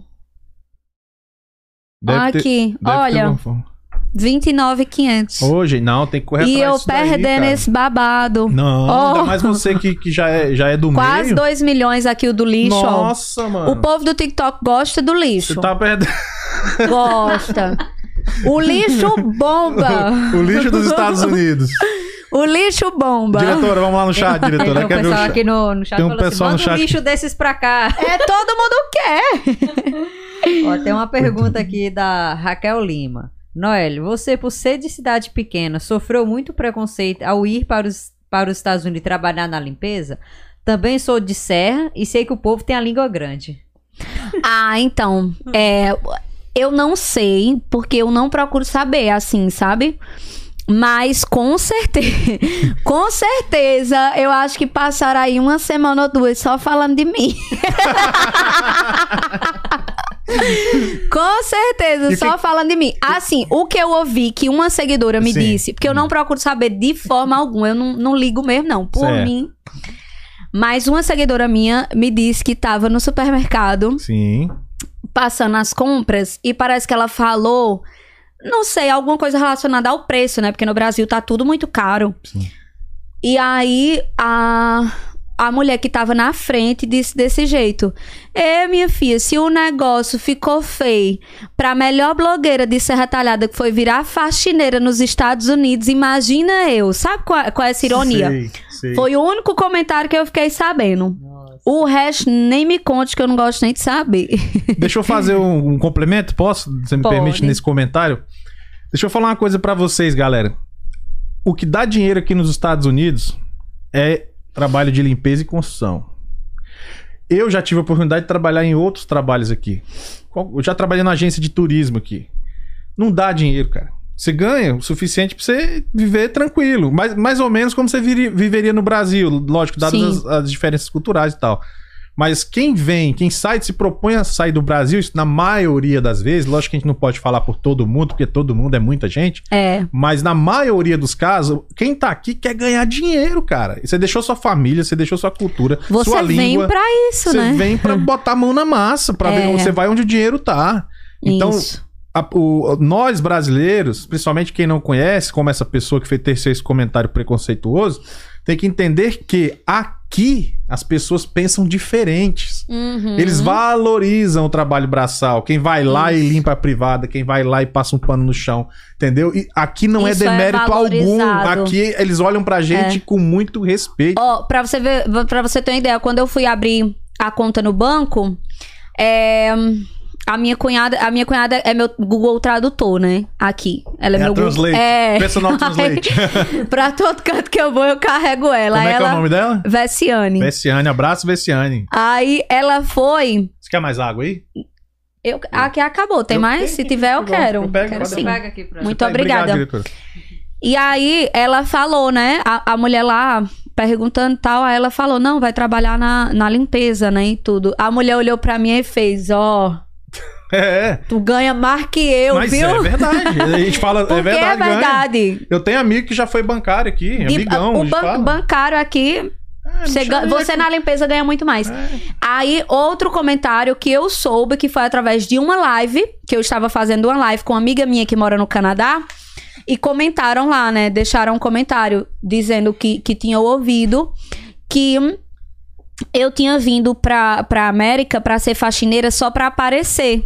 Deve aqui, ter olha, uma forma. 29,500. Hoje, não, tem que correr E eu daí, perdendo esse babado. Não, Oh. ainda mais você que, que já, é, já é do Quase meio. 2 milhões aqui o do lixo, ó. Nossa, mano. O povo do TikTok gosta do lixo. Você tá perdendo. Gosta. O lixo bomba. o lixo dos Estados Unidos. O lixo bomba. Diretora, vamos lá no chat, Tem diretora. um ver o pessoal chat? aqui no, no chat Tem um falando pessoal no assim, manda um chat lixo desses pra cá. É, todo mundo quer. Ó, tem uma pergunta aqui da Raquel Lima. Noel, você, por ser de cidade pequena, sofreu muito preconceito ao ir para os, para os Estados Unidos trabalhar na limpeza? Também sou de Serra e sei que o povo tem a língua grande. Ah, então. É, eu não sei, porque eu não procuro saber, assim, sabe? Mas com certeza, com certeza, eu acho que passaram aí uma semana ou duas só falando de mim. com certeza, E só que- falando de mim. Assim, o que eu ouvi que uma seguidora me Sim. disse, porque eu não procuro saber de forma alguma, eu não, não ligo mesmo, não. Por Certo. mim. Mas uma seguidora minha me disse que tava no supermercado Sim. passando as compras e parece que ela falou, não sei, alguma coisa relacionada ao preço, né? Porque no Brasil tá tudo muito caro. Sim. E aí a a mulher que tava na frente disse desse jeito: "É, minha filha, se o negócio ficou feio pra melhor blogueira de Serra Talhada que foi virar faxineira nos Estados Unidos, imagina eu". Sabe qual, qual é essa ironia? Sei, sei. Foi o único comentário que eu fiquei sabendo. O resto nem me conte que eu não gosto nem de saber. Deixa eu fazer um, um complemento, posso? Você me Pode. permite nesse comentário? Deixa eu falar uma coisa pra vocês, galera. O que dá dinheiro aqui nos Estados Unidos é trabalho de limpeza e construção. Eu já tive a oportunidade de trabalhar em outros trabalhos aqui. Eu já trabalhei na agência de turismo aqui. Não dá dinheiro, cara. Você ganha o suficiente pra você viver tranquilo. Mais, mais ou menos como você viveria no Brasil. Lógico, dadas as, as diferenças culturais e tal. Mas quem vem, quem sai, se propõe a sair do Brasil, isso na maioria das vezes, lógico que a gente não pode falar por todo mundo, porque todo mundo é muita gente, É. mas na maioria dos casos, quem tá aqui quer ganhar dinheiro, cara. Você deixou sua família, você deixou sua cultura, Você sua vem língua. pra isso, Você né? vem pra botar a mão na massa, pra ver É. onde você vai onde o dinheiro tá. Então, Isso. A- o- nós brasileiros, principalmente quem não conhece, como essa pessoa que fez tecer esse comentário preconceituoso, tem que entender que aqui as pessoas pensam diferentes. Uhum. Eles valorizam o trabalho braçal. Quem vai lá e Isso. limpa a privada, quem vai lá e passa um pano no chão, entendeu? E aqui não Isso é é demérito algum. valorizado. Aqui eles olham pra gente com muito respeito. Ó, pra você ver, pra você ter uma ideia, quando eu fui abrir a conta no banco, é, a minha cunhada, a minha cunhada é meu Google Tradutor, né? Aqui. Ela é, É meu Google. Translate. É. Personal Translate. Aí, pra todo canto que eu vou, eu carrego ela. Como é que é o nome dela? Vessiane. Vessiane, abraço Vessiane. Aí ela foi. Você quer mais água aí? Eu, aqui acabou. Tem Eu mais? Se tiver, eu eu quero. eu pego, quero sim. Pega aqui pra Muito Tá, obrigada. diretora. E aí ela falou, né? A, a mulher lá perguntando tal, aí ela falou: não, vai trabalhar na, na limpeza, né? E tudo. A mulher olhou pra mim e fez: ó, É, tu ganha mais que eu, mas viu? é verdade. A gente fala, Porque é verdade, é ganha. verdade. Eu tenho amigo que já foi bancário aqui, De- amigão. o ban- bancário aqui, É, você, não ga- chama- você na limpeza ganha muito mais. É. Aí, outro comentário que eu soube que foi através de uma live, que eu estava fazendo uma live com uma amiga minha que mora no Canadá, e comentaram lá, né? Deixaram um comentário dizendo que, que tinham ouvido que hum, eu tinha vindo pra, pra América pra ser faxineira só pra aparecer.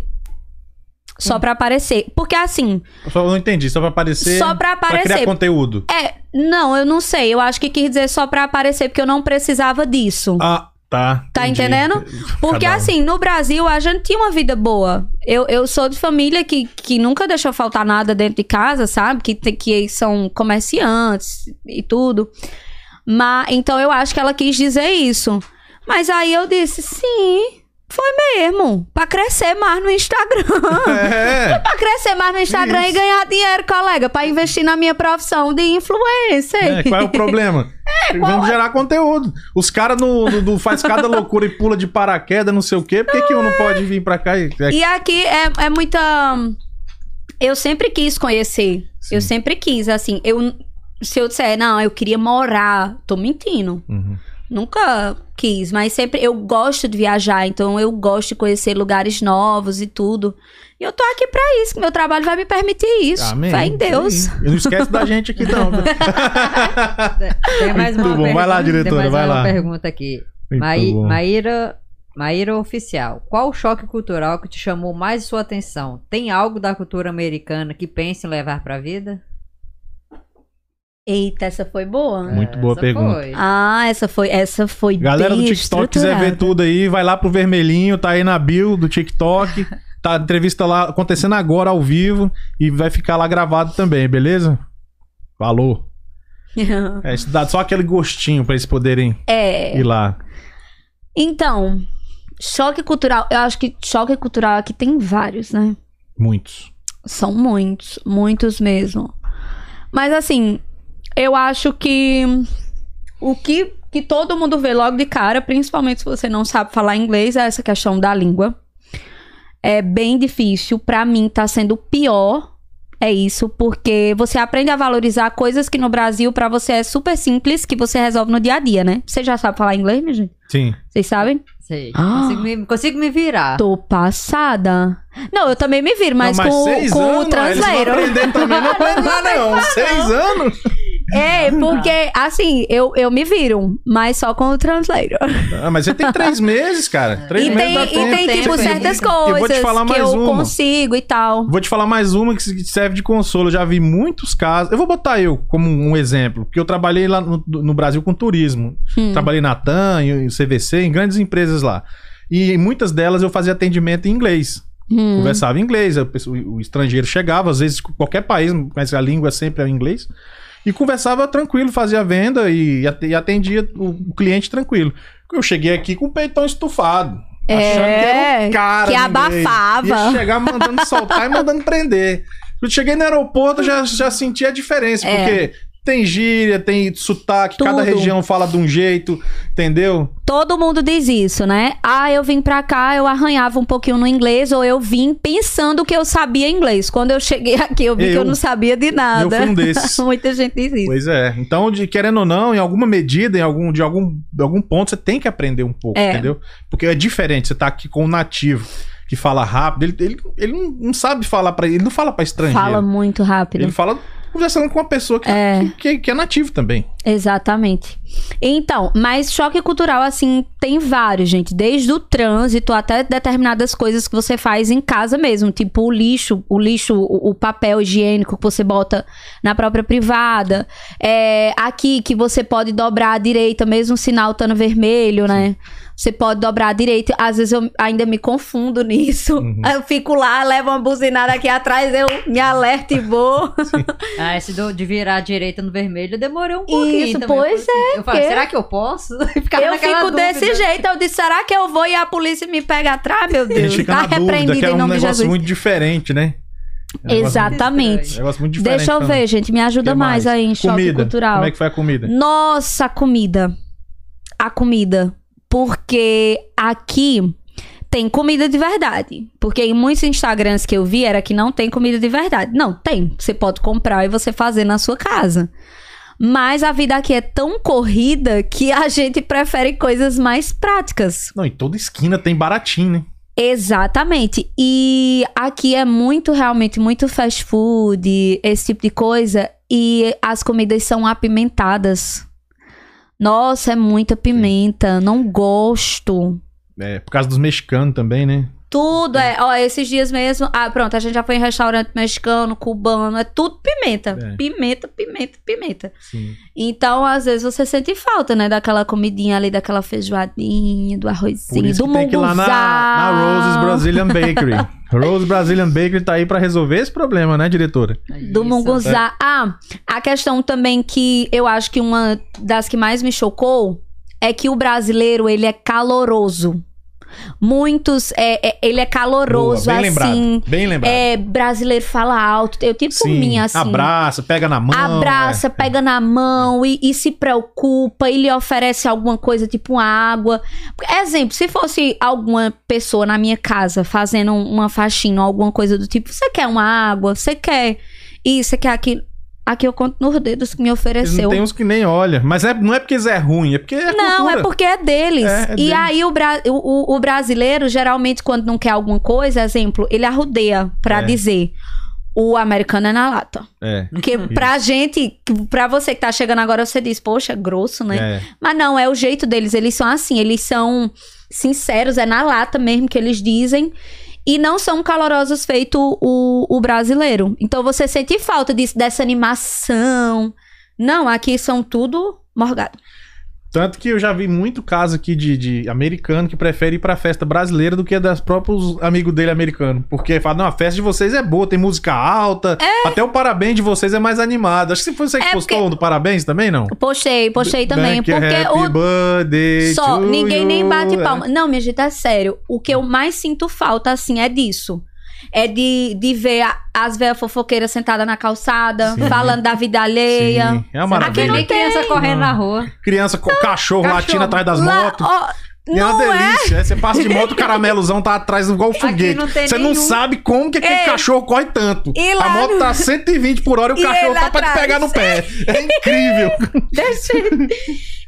Só pra aparecer. Porque assim, Eu só não entendi, só pra aparecer. Só pra Pra criar aparecer. conteúdo. é. Não, eu não sei. Eu acho que quis dizer só pra aparecer, porque eu não precisava disso. Ah, tá. Tá entendi. entendendo? Porque um. assim, no Brasil a gente tinha uma vida boa. Eu, eu sou de família que, que nunca deixou faltar nada dentro de casa, sabe? Que, que são comerciantes e tudo. Mas, então eu acho que ela quis dizer isso. Mas aí eu disse, sim, mesmo. Pra crescer mais no Instagram. É. pra crescer mais no Instagram Isso. e ganhar dinheiro, colega. Pra investir na minha profissão de influencer. É, qual é o problema? Vamos gerar conteúdo. Os caras no, no- no- faz cada loucura e pula de paraquedas, não sei o quê. Por que, que um não pode vir pra cá e. é- E aqui é, é muita. Eu sempre quis conhecer. Sim. Eu sempre quis, assim. Eu, se eu disser, não, eu queria morar, tô mentindo. Uhum. Nunca quis, mas sempre eu gosto de viajar, então eu gosto de conhecer lugares novos e tudo. E eu tô aqui pra isso, que meu trabalho vai me permitir isso. Amém. Fé em Deus. Sim. E Não esquece da gente aqui, não. Tem mais Muito uma bom. Vai lá, pergunta- diretora, Tem mais vai uma lá. pergunta aqui. Maí-. Maíra, Maíra Oficial. Qual o choque cultural que te chamou mais sua atenção? Tem algo da cultura americana que pense em levar pra vida? Eita, essa foi boa. Muito boa Essa pergunta. foi. Ah, essa foi, essa foi Galera do TikTok quiser ver tudo aí, vai lá pro vermelhinho, tá aí na bio do TikTok. Tá a entrevista lá acontecendo agora ao vivo e vai ficar lá gravado também, beleza? Falou. É, isso dá só aquele gostinho pra eles poderem é. ir lá. Então, choque cultural, eu acho que choque cultural aqui tem vários, né? Muitos. São muitos, muitos mesmo. Mas assim, eu acho que o que, que todo mundo vê logo de cara, principalmente se você não sabe falar inglês, é essa questão da língua. É bem difícil. Pra mim, tá sendo pior. É isso, porque você aprende a valorizar coisas que no Brasil pra você é super simples, que você resolve no dia a dia, né? Você já sabe falar inglês, minha gente? Sim. Vocês sabem? Sei. Ah. Consigo, me, consigo me virar. Tô passada. Não, eu também me viro, mas, Não, com, seis com anos, o vão aprender também, não lá não. Seis anos? É, porque, assim, eu, eu me viro, mas só com o translator. Ah, mas você tem três meses, cara. Três E meses tem, dá e tempo. tem, tipo, certas Eu vou te coisas falar que mais eu uma. consigo e tal. Vou te falar mais uma que serve de consolo. Eu já vi muitos casos. Eu vou botar eu como um exemplo, porque eu trabalhei lá no, no Brasil com turismo. Hum. Trabalhei na TAM, em CVC, em grandes empresas lá. E em muitas delas eu fazia atendimento em inglês. Hum. Conversava em inglês. O estrangeiro chegava, às vezes qualquer país, mas a língua sempre é o inglês. E conversava tranquilo, fazia venda e ate- atendia o cliente tranquilo. Eu cheguei aqui com o peitão estufado. É, achando que era o cara. que abafava. Ia chegar mandando soltar e mandando prender. Quando cheguei no aeroporto, eu já, já senti a diferença. É. Porque tem gíria, tem sotaque, cada Tudo. região fala de um jeito, entendeu? Todo mundo diz isso, né? Ah, eu vim pra cá, eu arranhava um pouquinho no inglês, ou eu vim pensando que eu sabia inglês. Quando eu cheguei aqui, eu vi que Eu- eu não sabia de nada. eu fui um desses. Muita gente diz isso. Pois é. Então, de, querendo ou não, em alguma medida, em algum, de, algum, de algum ponto, você tem que aprender um pouco, É. entendeu? Porque é diferente. Você tá aqui com um nativo que fala rápido, ele, ele, ele não, sabe falar para ele não fala pra estrangeiro. Fala muito rápido. Ele fala conversando com uma pessoa que É. que, que, que é nativo também. Exatamente. Então, mas choque cultural, assim, tem vários, gente. Desde o trânsito até determinadas coisas que você faz em casa mesmo. Tipo o lixo, o lixo, o, o papel higiênico que você bota na própria privada. É, aqui que você pode dobrar à direita, mesmo o sinal estando vermelho, né? Você pode dobrar à direita. Às vezes eu ainda me confundo nisso. Uhum. Eu fico lá, levo uma buzinada aqui atrás, eu me alerto e vou. Ah, esse do- de virar à direita no vermelho, eu demorei um pouquinho Isso, também. pois assim, Eu falei, porque- será que eu posso? Ficava Eu fico dúvida. desse jeito. Eu disse, será que eu vou e a polícia me pega atrás, meu Deus? fica Tá na dúvida, repreendido que é em um nome de negócio Jesus. muito diferente, né? É um negócio- Exatamente. um negócio muito diferente. Deixa eu ver, gente. Me ajuda Que mais? mais? aí em choque Comida. cultural. Como é que foi a comida? Nossa, a comida. A comida. Porque aqui tem comida de verdade. Porque em muitos Instagrams que eu vi era que não tem comida de verdade. Não, tem. Você pode comprar e você fazer na sua casa. Mas a vida aqui é tão corrida que a gente prefere coisas mais práticas. Não, em toda esquina tem baratinho, né? Exatamente. E aqui é muito, realmente, muito fast food, esse tipo de coisa. E as comidas são apimentadas. Nossa, é muita pimenta. Não gosto. É, por causa dos mexicanos também, né? Tudo é. Ó, esses dias mesmo. Ah, pronto, a gente já foi em restaurante mexicano, cubano. É tudo pimenta. É. Pimenta, pimenta, pimenta. Sim. Então, às vezes, você sente falta, né? Daquela comidinha ali, daquela feijoadinha, do arrozinho, do que tem que ir lá na, na Roses Brazilian Bakery. Rose Brazilian Bakery tá aí pra resolver esse problema, né, diretora? Do Isso. munguzá. Ah, a questão também que eu acho que uma das que mais me chocou é que o brasileiro, ele é caloroso. Muitos, é, é, ele é caloroso, Boa, bem assim. lembrado. Bem lembrado. É, brasileiro fala alto. Eu tipo por mim, assim. Abraça, pega na mão. Abraça, é. pega na mão e, e se preocupa e lhe oferece alguma coisa, tipo uma água. Exemplo, se fosse alguma pessoa na minha casa fazendo um- uma faxina ou alguma coisa do tipo, você quer uma água? Você quer isso? Você quer aquilo? Aqui eu conto nos dedos que me ofereceu. Tem uns que nem olha. Mas é, não é porque é ruim, é porque é Não, cultura. é porque é deles. É, é e deles. aí o, bra- o, o- o brasileiro, geralmente, quando não quer alguma coisa, exemplo, ele arrudeia pra É. dizer. O americano é na lata. É. Porque pra gente, pra você que tá chegando agora, você diz, poxa, grosso, né? É. Mas não, é o jeito deles. Eles são assim, eles são sinceros, é na lata mesmo que eles dizem. E não são calorosos feito o, o brasileiro. Então você sente falta disso, dessa animação. Não, aqui são tudo morgado. Tanto que eu já vi muito caso aqui de, de americano que prefere ir pra festa brasileira do que a das próprios amigos dele americano. Porque fala, não, a festa de vocês é boa, tem música alta, até o parabéns de vocês é mais animado. Acho que foi você que É, postou porque- um do parabéns também, não? Postei, postei também. Que Porque é Happy o, birthday Só, ninguém nem you. bate É. palma. Não, minha gente, é sério. O que eu mais sinto falta, assim, é disso. É de, de ver a- as velhas fofoqueiras sentadas na calçada, Sim. falando da vida alheia. Sim, é uma Aqui maravilha. nem criança correndo na rua. Criança com cachorro, cachorro. latindo atrás das Lá, motos. ó, E é uma não é? delícia. Aí Você passa de moto, o caramelozão tá atrás igual foguete. não Você não nenhum. sabe como que aquele Ei. cachorro corre tanto. E lá A moto no- tá 120 por hora e o E cachorro tá pra te atrás. pegar no pé. É incrível.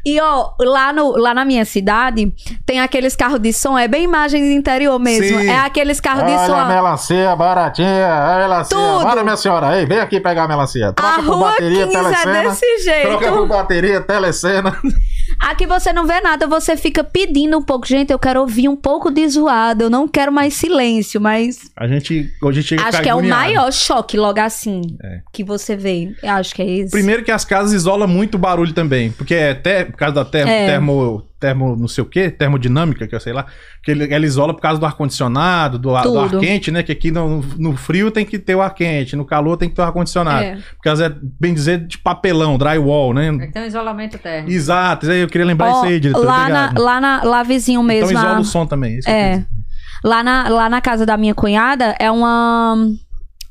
E ó, lá, no, lá na minha cidade, tem aqueles carros de som, é bem imagem de interior mesmo. Sim. É aqueles carros de Olha a som. melancia baratinha, a melancia. Tudo. Bora, minha senhora, aí, vem aqui pegar a melancia. Troca A por rua bateria, 15 é telecena. desse jeito. Troca por bateria, telecena. Aqui você não vê nada, você fica pedindo um pouco. Gente, eu quero ouvir um pouco de zoado, eu não quero mais silêncio, mas A gente, hoje chega acho que é o maior choque logo assim É. que você vê. Eu acho que é isso. Primeiro que as casas isolam muito barulho também. Porque é até por causa da termo, É. termo, termo não sei o quê, termodinâmica, que eu sei lá. Que ele, ela isola por causa do ar-condicionado, do, ar- do ar quente, né? Que aqui no, no frio tem que ter o ar quente, no calor tem que ter o ar-condicionado. É. Por causa, é, bem dizer, de papelão, drywall, né? Tem um isolamento térmico. Exato, isso aí eu queria lembrar Ó, isso aí, diretor. lá, na, lá, na, lá vizinho mesmo. Então isola a- o som também. isso que eu É. Lá na, lá na casa da minha cunhada é uma.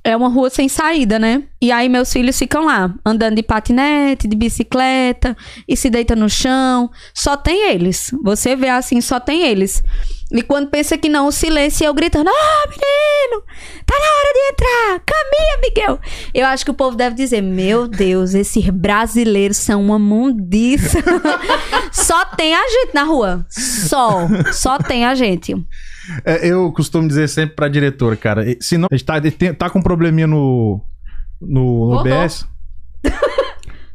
É uma rua sem saída, né? E aí meus filhos ficam lá, andando de patinete, de bicicleta, e se deita no chão. Só tem eles. Você vê assim, só tem eles. E quando pensa que não, o silêncio eu gritando: Ah, menino! Tá na hora de entrar! Caminha, Miguel! Eu acho que o povo deve dizer: Meu Deus, esses brasileiros são uma mundiça. só tem a gente na rua. Só. Só tem a gente. É, eu costumo dizer sempre pra diretora, cara, se não, a gente tá, tem- tá com um probleminha no, no. OBS.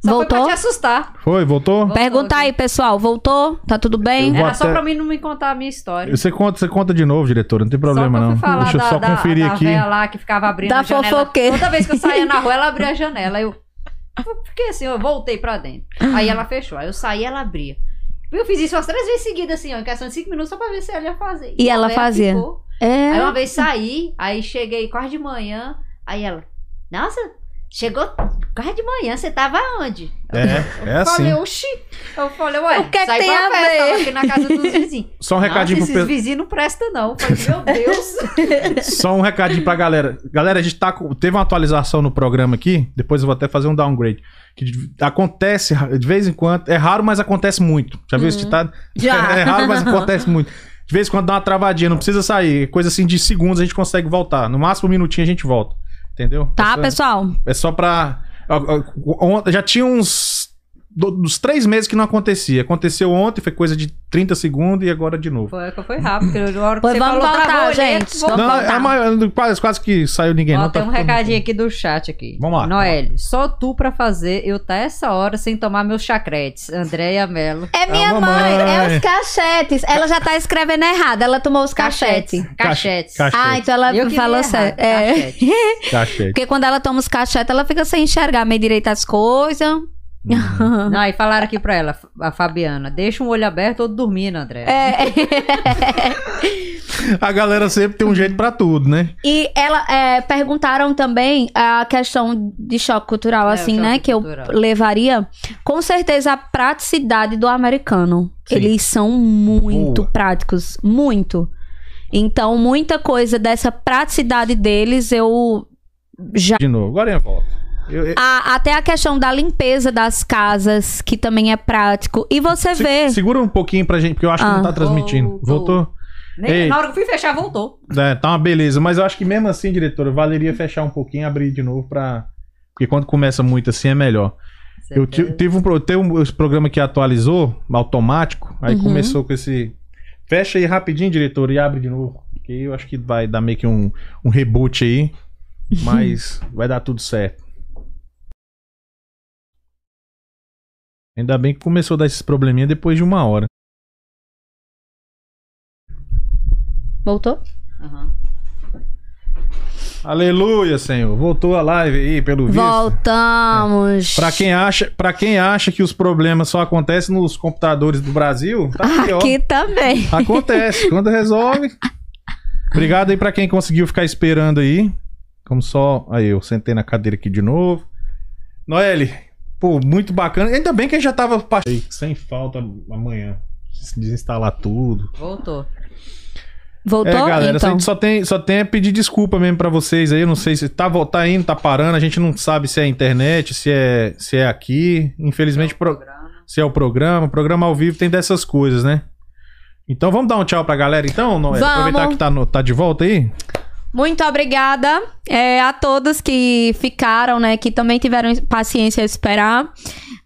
Só foi Voltou? pra te assustar. Foi, voltou? Voltou Pergunta aqui. aí, pessoal. Voltou? Tá tudo bem? Eu Era só até- pra mim não me contar a minha história. Você conta, você conta de novo, diretora, não tem problema só não. eu Deixa eu da, só da, conferir da aqui. véia lá que ficava abrindo Da a janela. fofoqueira. Toda vez que eu saía na rua, ela abria a janela. Eu fiquei assim, eu voltei pra dentro. Aí ela fechou. Aí eu saí, ela abria. Eu fiz isso umas três vezes seguidas, assim, ó, em questão de cinco minutos, só pra ver se ela ia fazer. E ela a véia fazia? ficou. É. Aí uma vez saí, aí cheguei quase de manhã, aí ela, nossa, chegou quase de manhã, você tava onde? É, é Eu falei, assim. oxi. Eu falei, ué, O que é que tem pra a festa, ver? tava aqui na casa dos vizinhos. Só um recadinho Nossa, pro esses pe- vizinhos não prestam, não. Eu falei, meu Deus. Só um recadinho pra galera. Galera, a gente tá com... teve uma atualização no programa aqui, depois eu vou até fazer um downgrade. Que acontece de vez em quando, é raro, mas acontece muito. Já viu esse ditado? Uhum. Já. É raro, mas acontece muito. De vez em quando dá uma travadinha, não precisa sair. Coisa assim de segundos a gente consegue voltar. No máximo um minutinho a gente volta. Entendeu? Tá, só, pessoal? É só pra. Já tinha uns. Do- Dos três meses que não acontecia. Aconteceu ontem, foi coisa de 30 segundos e agora de novo. Foi, foi rápido, porque na hora que Pois você vamos falou, voltar, gente. Vamos Não, voltar. é a maior- quase, quase que saiu ninguém. Ó, não, tem tá um recadinho aqui do chat aqui. Vamos lá. Noelle, só tu pra fazer eu tá essa hora sem tomar meus chacretes. Andréia Mello. É minha a mãe, mamãe. é os cachetes. Ela já tá escrevendo errado, ela tomou os cachetes. Cachetes. Cach- Ah, então ela Eu falou certo. É. cachete. Cachete. Porque quando ela toma os cachetes, ela fica sem enxergar meio direito as coisas. Não, e falaram aqui pra ela, a Fabiana, deixa um olho aberto ou dormindo, André. É. A galera sempre tem um jeito pra tudo, né? E ela é, perguntaram também a questão de choque cultural, É, assim, choque né? Que eu cultural. levaria. Com certeza a praticidade do americano. Sim. Eles são muito Boa. práticos, muito. Então, muita coisa dessa praticidade deles eu já De novo, agora em volta. Eu- eu- A- até a questão da limpeza das casas, que também é prático. E você se- vê. segura um pouquinho pra gente, porque eu acho que Ah. não tá transmitindo. Voltou. Voltou? Nem- Ei. na hora que eu fui fechar, voltou. É, tá uma beleza. Mas eu acho que mesmo assim, diretora, valeria fechar um pouquinho e abrir de novo pra. Porque quando começa muito assim é melhor. Eu tive um, teve um esse programa que atualizou, automático, aí Uhum. começou com esse. Fecha aí rapidinho, diretor, e abre de novo. Que eu acho que vai dar meio que um, um reboot aí. Mas vai dar tudo certo. Ainda bem que começou a dar esses probleminha depois de uma hora. Voltou? Aham. Aleluia, Senhor. Voltou a live aí, pelo visto. Voltamos. Pra quem acha, para quem acha que os problemas só acontecem nos computadores do Brasil, tá aqui, ó. Aqui também. Acontece, quando resolve. Obrigado aí pra quem conseguiu ficar esperando aí. Como só, aí eu sentei na cadeira aqui de novo. Noelle, pô, muito bacana. Ainda bem que já tava pa- aí, sem falta amanhã. Desinstalar tudo. Voltou. Voltou? É, galera, a então. gente só tem, só tem a pedir desculpa mesmo pra vocês aí. Eu não sei se tá, tá indo, tá parando. A gente não sabe se é a internet, se é, se é aqui. Infelizmente, pro- se é o programa. O programa ao vivo tem dessas coisas, né? Então vamos dar um tchau pra galera, então, Noé? Aproveitar que tá, no- tá de volta aí. Muito obrigada é, a todos que ficaram, né? Que também tiveram paciência a esperar.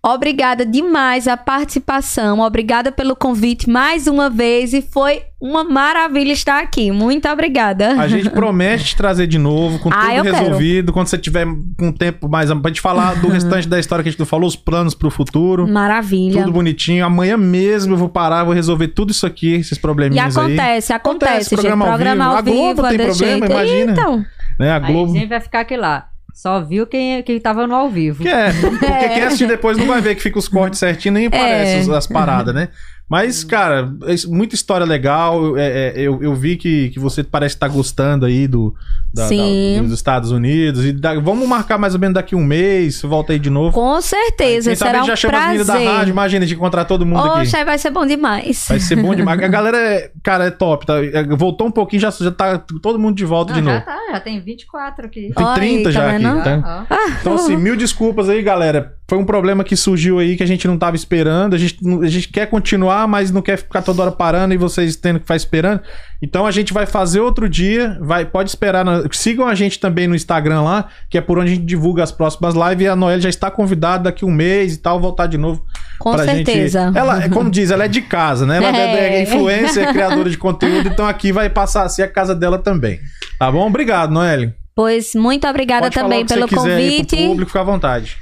Obrigada demais a participação. Obrigada pelo convite mais uma vez. E foi uma maravilha estar aqui. Muito obrigada. A gente promete te trazer de novo, com Ah, tudo eu quero. resolvido. Quando você tiver com tempo mais pra gente falar do restante da história que a gente não falou, os planos pro futuro. Maravilha. Tudo bonitinho. Amanhã mesmo eu vou parar, vou resolver tudo isso aqui, esses E probleminhas aí. acontece, acontece, gente. programa ao Programa vivo. ao A Globo vivo, é tem problema, jeito. imagina. Então, Né? A Aí Globo. sempre vai ficar aqui lá. Só viu quem, quem tava no ao vivo. Que é, porque quem assistir depois não vai ver que fica os cortes certinho, nem aparece É. os- as paradas, né? Mas, cara, é isso- muita história legal. é, é, eu, eu vi que, que você parece estar gostando aí do, da- da- dos Estados Unidos. E da- vamos marcar mais ou menos daqui um mês, volta aí de novo. com certeza. Sabe será a um já chama as meninas da prazer. rádio, imagina, de encontrar todo mundo aqui. Oxe, aí vai ser bom demais. Vai ser bom demais. A galera, é, cara, é top. Tá? É, Voltou um pouquinho, já, já tá todo mundo de volta Não, de já novo. tá, já tem 24 aqui. Tem Olha aí, 30 tá já vendo? aqui, tá? Ah, ah. Então, assim, mil desculpas aí, galera. Foi um problema que surgiu aí que a gente não tava esperando. A gente, a gente quer continuar, mas não quer ficar toda hora parando e vocês tendo que ficar esperando. Então a gente vai fazer outro dia. Vai, pode esperar. na- sigam a gente também no Instagram lá, que é por onde a gente divulga as próximas lives. E a Noelle já está convidada daqui um mês e tal, voltar de novo. Com certeza. Gente... Ela, é como diz, ela é de casa, né? Ela é, É. é influencer, é criadora de conteúdo, então aqui vai passar a ser a casa dela também. Tá bom? Obrigado, Noelle. Pois muito obrigada Pode também pelo quiser aí pro convite. público, fica à vontade.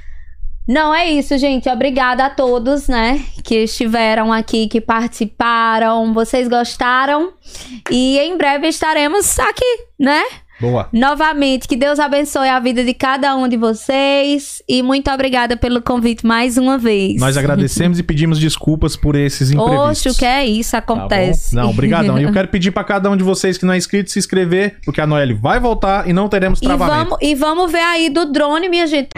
Não, é isso, gente. Obrigada a todos, né, que estiveram aqui, que participaram. Vocês gostaram? E em breve estaremos aqui, né? Boa. Novamente, que Deus abençoe a vida de cada um de vocês. E muito obrigada pelo convite mais uma vez. Nós agradecemos e pedimos desculpas por esses imprevistos. Oxe, o que é isso? Tá? Acontece. Não, obrigadão. E eu quero pedir pra cada um de vocês que não é inscrito se inscrever, porque a Noelle vai voltar e não teremos E travamento. vamos, e vamos ver aí do drone, minha gente.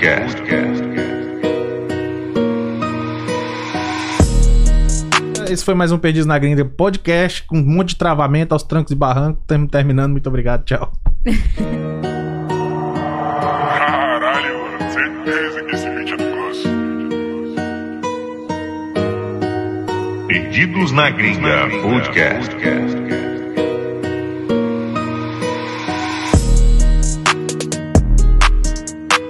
Esse foi mais um Perdidos na Gringa podcast com um monte de travamento aos trancos e barrancos. Estamos terminando. Muito obrigado. Tchau. Caralho, certeza que esse vídeo é. Perdidos na Gringa Podcast.